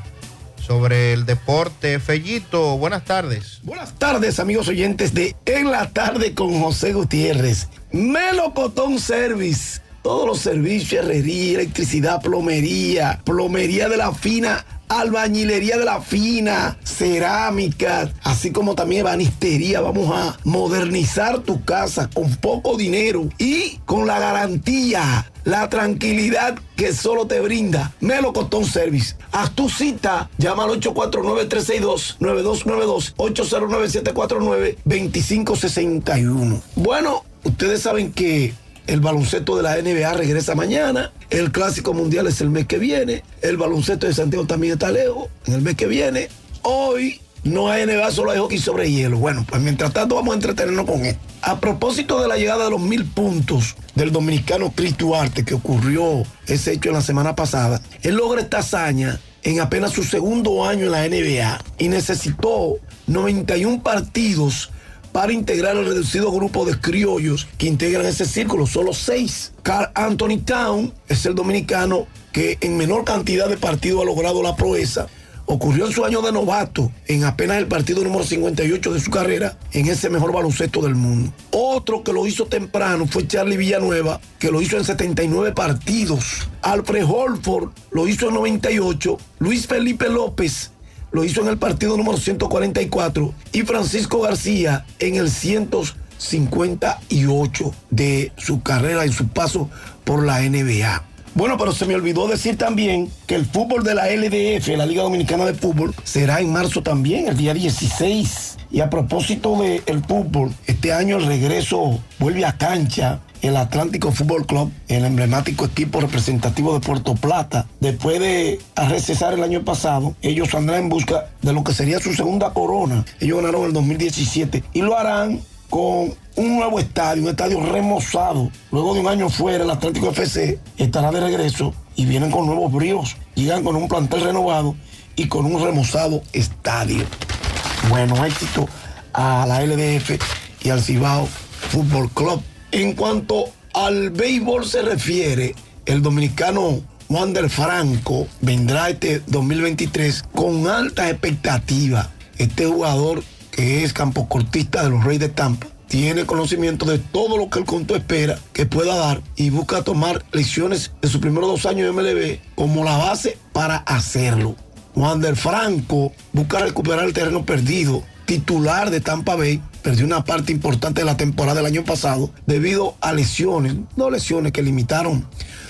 sobre el deporte. Fellito, buenas tardes. Buenas tardes, amigos oyentes de En la Tarde con José Gutiérrez. Melocotón Service. Todos los servicios, herrería, electricidad, plomería, plomería de la fina, albañilería de la fina, cerámica, así como también banistería. Vamos a modernizar tu casa con poco dinero y con la garantía, la tranquilidad que solo te brinda Melocotón Service. Haz tu cita, llama al 849-362-9292, 809-749-2561. Bueno, ustedes saben que el baloncesto de la NBA regresa mañana. El Clásico Mundial es el mes que viene. El baloncesto de Santiago también está lejos en el mes que viene. Hoy no hay NBA, solo hay hockey sobre hielo. Bueno, pues mientras tanto vamos a entretenernos con esto. A propósito de la llegada de los mil puntos del dominicano Chris Duarte, que ocurrió ese hecho en la semana pasada, él logra esta hazaña en apenas su segundo año en la NBA y necesitó 91 partidos para integrar el reducido grupo de criollos que integran ese círculo, solo seis. Carl Anthony Town es el dominicano que en menor cantidad de partidos ha logrado la proeza. Ocurrió en su año de novato, en apenas el partido número 58 de su carrera, en ese mejor baloncesto del mundo. Otro que lo hizo temprano fue Charlie Villanueva, que lo hizo en 79 partidos. Alfred Holford lo hizo en 98. Luis Felipe López lo hizo en el partido número 144 y Francisco García en el 158 de su carrera en su paso por la NBA. Bueno, pero se me olvidó decir también que el fútbol de la LDF, la Liga Dominicana de Fútbol, será en marzo también, el día 16. Y a propósito del fútbol, este año el regreso vuelve a cancha el Atlántico Fútbol Club, el emblemático equipo representativo de Puerto Plata. Después de recesar el año pasado, ellos saldrán en busca de lo que sería su segunda corona. Ellos ganaron el 2017 y lo harán con un nuevo estadio, un estadio remozado. Luego de un año fuera, el Atlántico FC estará de regreso y vienen con nuevos bríos. Llegan con un plantel renovado y con un remozado estadio. Bueno, éxito a la LDF y al Cibao Fútbol Club. En cuanto al béisbol se refiere, el dominicano Wander Franco vendrá este 2023 con altas expectativas. Este jugador que es campocortista de los Reyes de Tampa tiene conocimiento de todo lo que el conto espera que pueda dar y busca tomar lecciones de sus primeros dos años de MLB como la base para hacerlo. Wander Franco busca recuperar el terreno perdido, titular de Tampa Bay, perdió una parte importante de la temporada del año pasado debido a lesiones, no lesiones que limitaron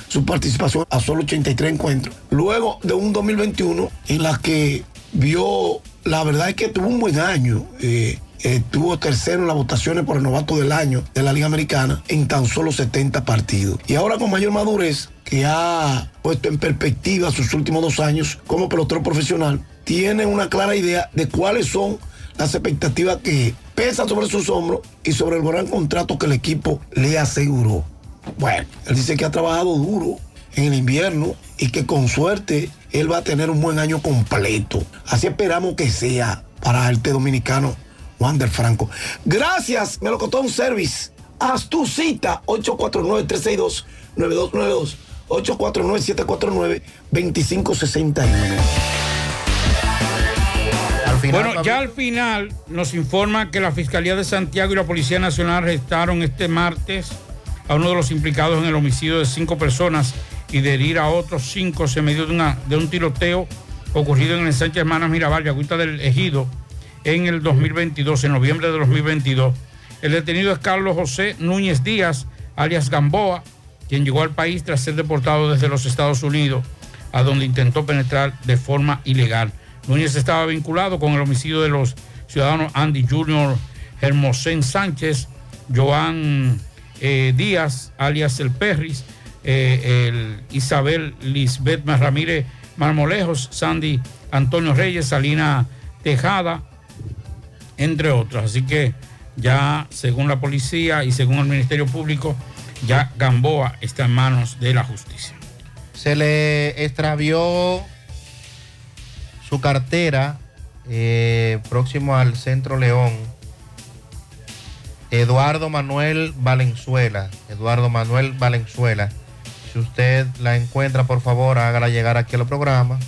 su participación a solo 83 encuentros. Luego de un 2021 en la que vio, la verdad es que tuvo un buen año. eh, estuvo tercero en las votaciones por el novato del año de la Liga Americana en tan solo 70 partidos. Y ahora con mayor madurez, que ha puesto en perspectiva sus últimos dos años como pelotero profesional, tiene una clara idea de cuáles son las expectativas que pesan sobre sus hombros y sobre el gran contrato que el equipo le aseguró. Bueno, él dice que ha trabajado duro en el invierno y que con suerte él va a tener un buen año completo. Así esperamos que sea para este dominicano Wander Franco. Gracias, Melocotón Service. Haz tu cita 849-362-9292. 849-749-2561. Bueno, ya al final nos informa que la Fiscalía de Santiago y la Policía Nacional arrestaron este martes a uno de los implicados en el homicidio de cinco personas y de herir a otros cinco se medio de, una, de un tiroteo ocurrido en el Sánchez Hermanas Mirabal, Yaguita del Ejido, en el 2022, en noviembre de 2022. El detenido es Carlos José Núñez Díaz, alias Gamboa, quien llegó al país tras ser deportado desde los Estados Unidos, a donde intentó penetrar de forma ilegal. Núñez estaba vinculado con el homicidio de los ciudadanos Andy Junior, Hermosén Sánchez, Joan eh, Díaz, alias El Perris, eh, el Isabel Lisbeth Ramírez Marmolejos, Sandy Antonio Reyes, Salina Tejada, entre otros. Así que ya según la policía y según el Ministerio Público, ya Gamboa está en manos de la justicia. Se le extravió su cartera eh, próximo al Centro León. Eduardo Manuel Valenzuela. Eduardo Manuel Valenzuela. Si usted la encuentra, por favor, hágala llegar aquí al programa.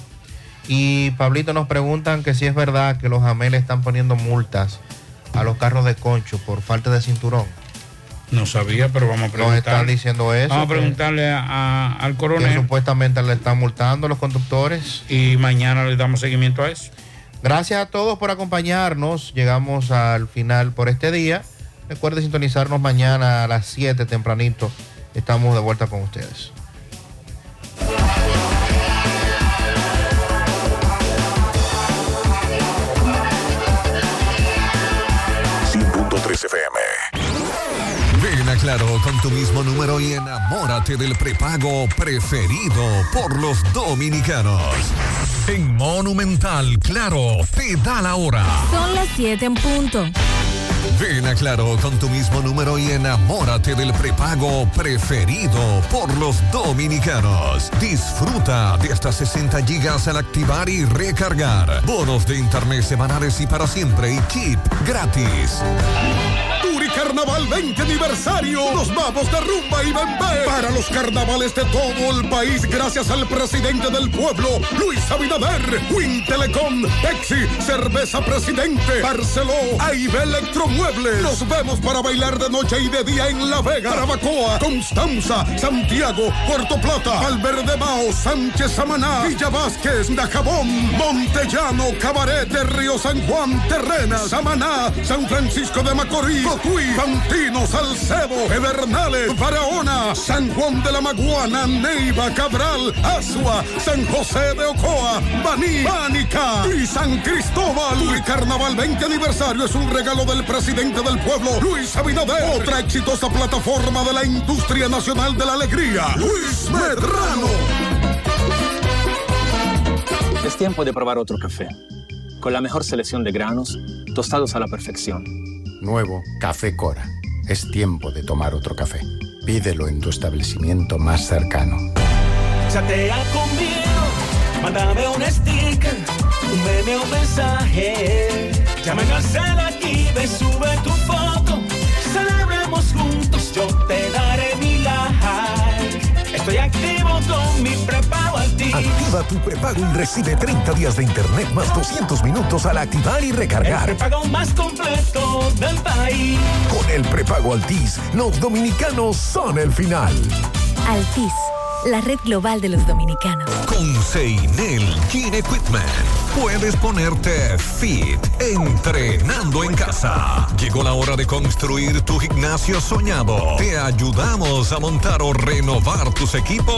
Y Pablito nos preguntan que si es verdad que los AMEL están poniendo multas a los carros de concho por falta de cinturón. No sabía, pero vamos a Nos preguntar. están diciendo eso. Vamos a que- preguntarle a- a- al que coronel supuestamente le están multando a los conductores. y mañana le damos seguimiento a eso. Gracias a todos por acompañarnos. Llegamos al final por este día. Recuerde sintonizarnos mañana a las 7 tempranito. Estamos de vuelta con ustedes. 100.3 FM. Claro con tu mismo número y enamórate del prepago preferido por los dominicanos. En Monumental, Claro, te da la hora. Son las 7 en punto. Ven a Claro con tu mismo número y enamórate del prepago preferido por los dominicanos. Disfruta de hasta 60 gigas al activar y recargar. Bonos de internet semanales y para siempre y keep gratis. Carnaval 20 aniversario. Nos vamos de rumba y bembé para los carnavales de todo el país gracias al presidente del pueblo, Luis Abinader, Win Telecom, Pepsi, Cerveza Presidente, Barceló, AIB Electromueble. Nos vemos para bailar de noche y de día en La Vega, Carabacoa, Constanza, Santiago, Puerto Plata, Valverde Mao, Sánchez Samaná, Villa Vázquez, Dajabón, Montellano, Cabaret de Río San Juan, Terrenas, Samaná, San Francisco de Macorís, Cotuí, Fantino, Salcedo, Pedernales, Barahona, San Juan de la Maguana, Neiva, Cabral, Asua, San José de Ocoa, Baní, Pánica y San Cristóbal. Y Carnaval 20 aniversario es un regalo del presidente del pueblo, Luis Abinader. Otra exitosa plataforma de la industria nacional de la alegría, Luis Medrano. Es tiempo de probar otro café. Con la mejor selección de granos, tostados a la perfección. Nuevo Café Cora. Es tiempo de tomar otro café. Pídelo en tu establecimiento más cercano. Chatea conmigo, mándame un sticker, un meme o mensaje. Llamen al aquí, ve, sube tu foto. Celebremos juntos, yo te daré mi like. Estoy activo con mi prepago Altis. Activa tu prepago y recibe 30 días de internet más 200 minutos al activar y El recargar. prepago más completo del país. Con el prepago Altis, los dominicanos son el final. Altis, la red global de los dominicanos. Con Seinel Gym Equipment puedes ponerte fit entrenando en casa. Llegó la hora de construir tu gimnasio soñado. Te ayudamos a montar o renovar tus equipos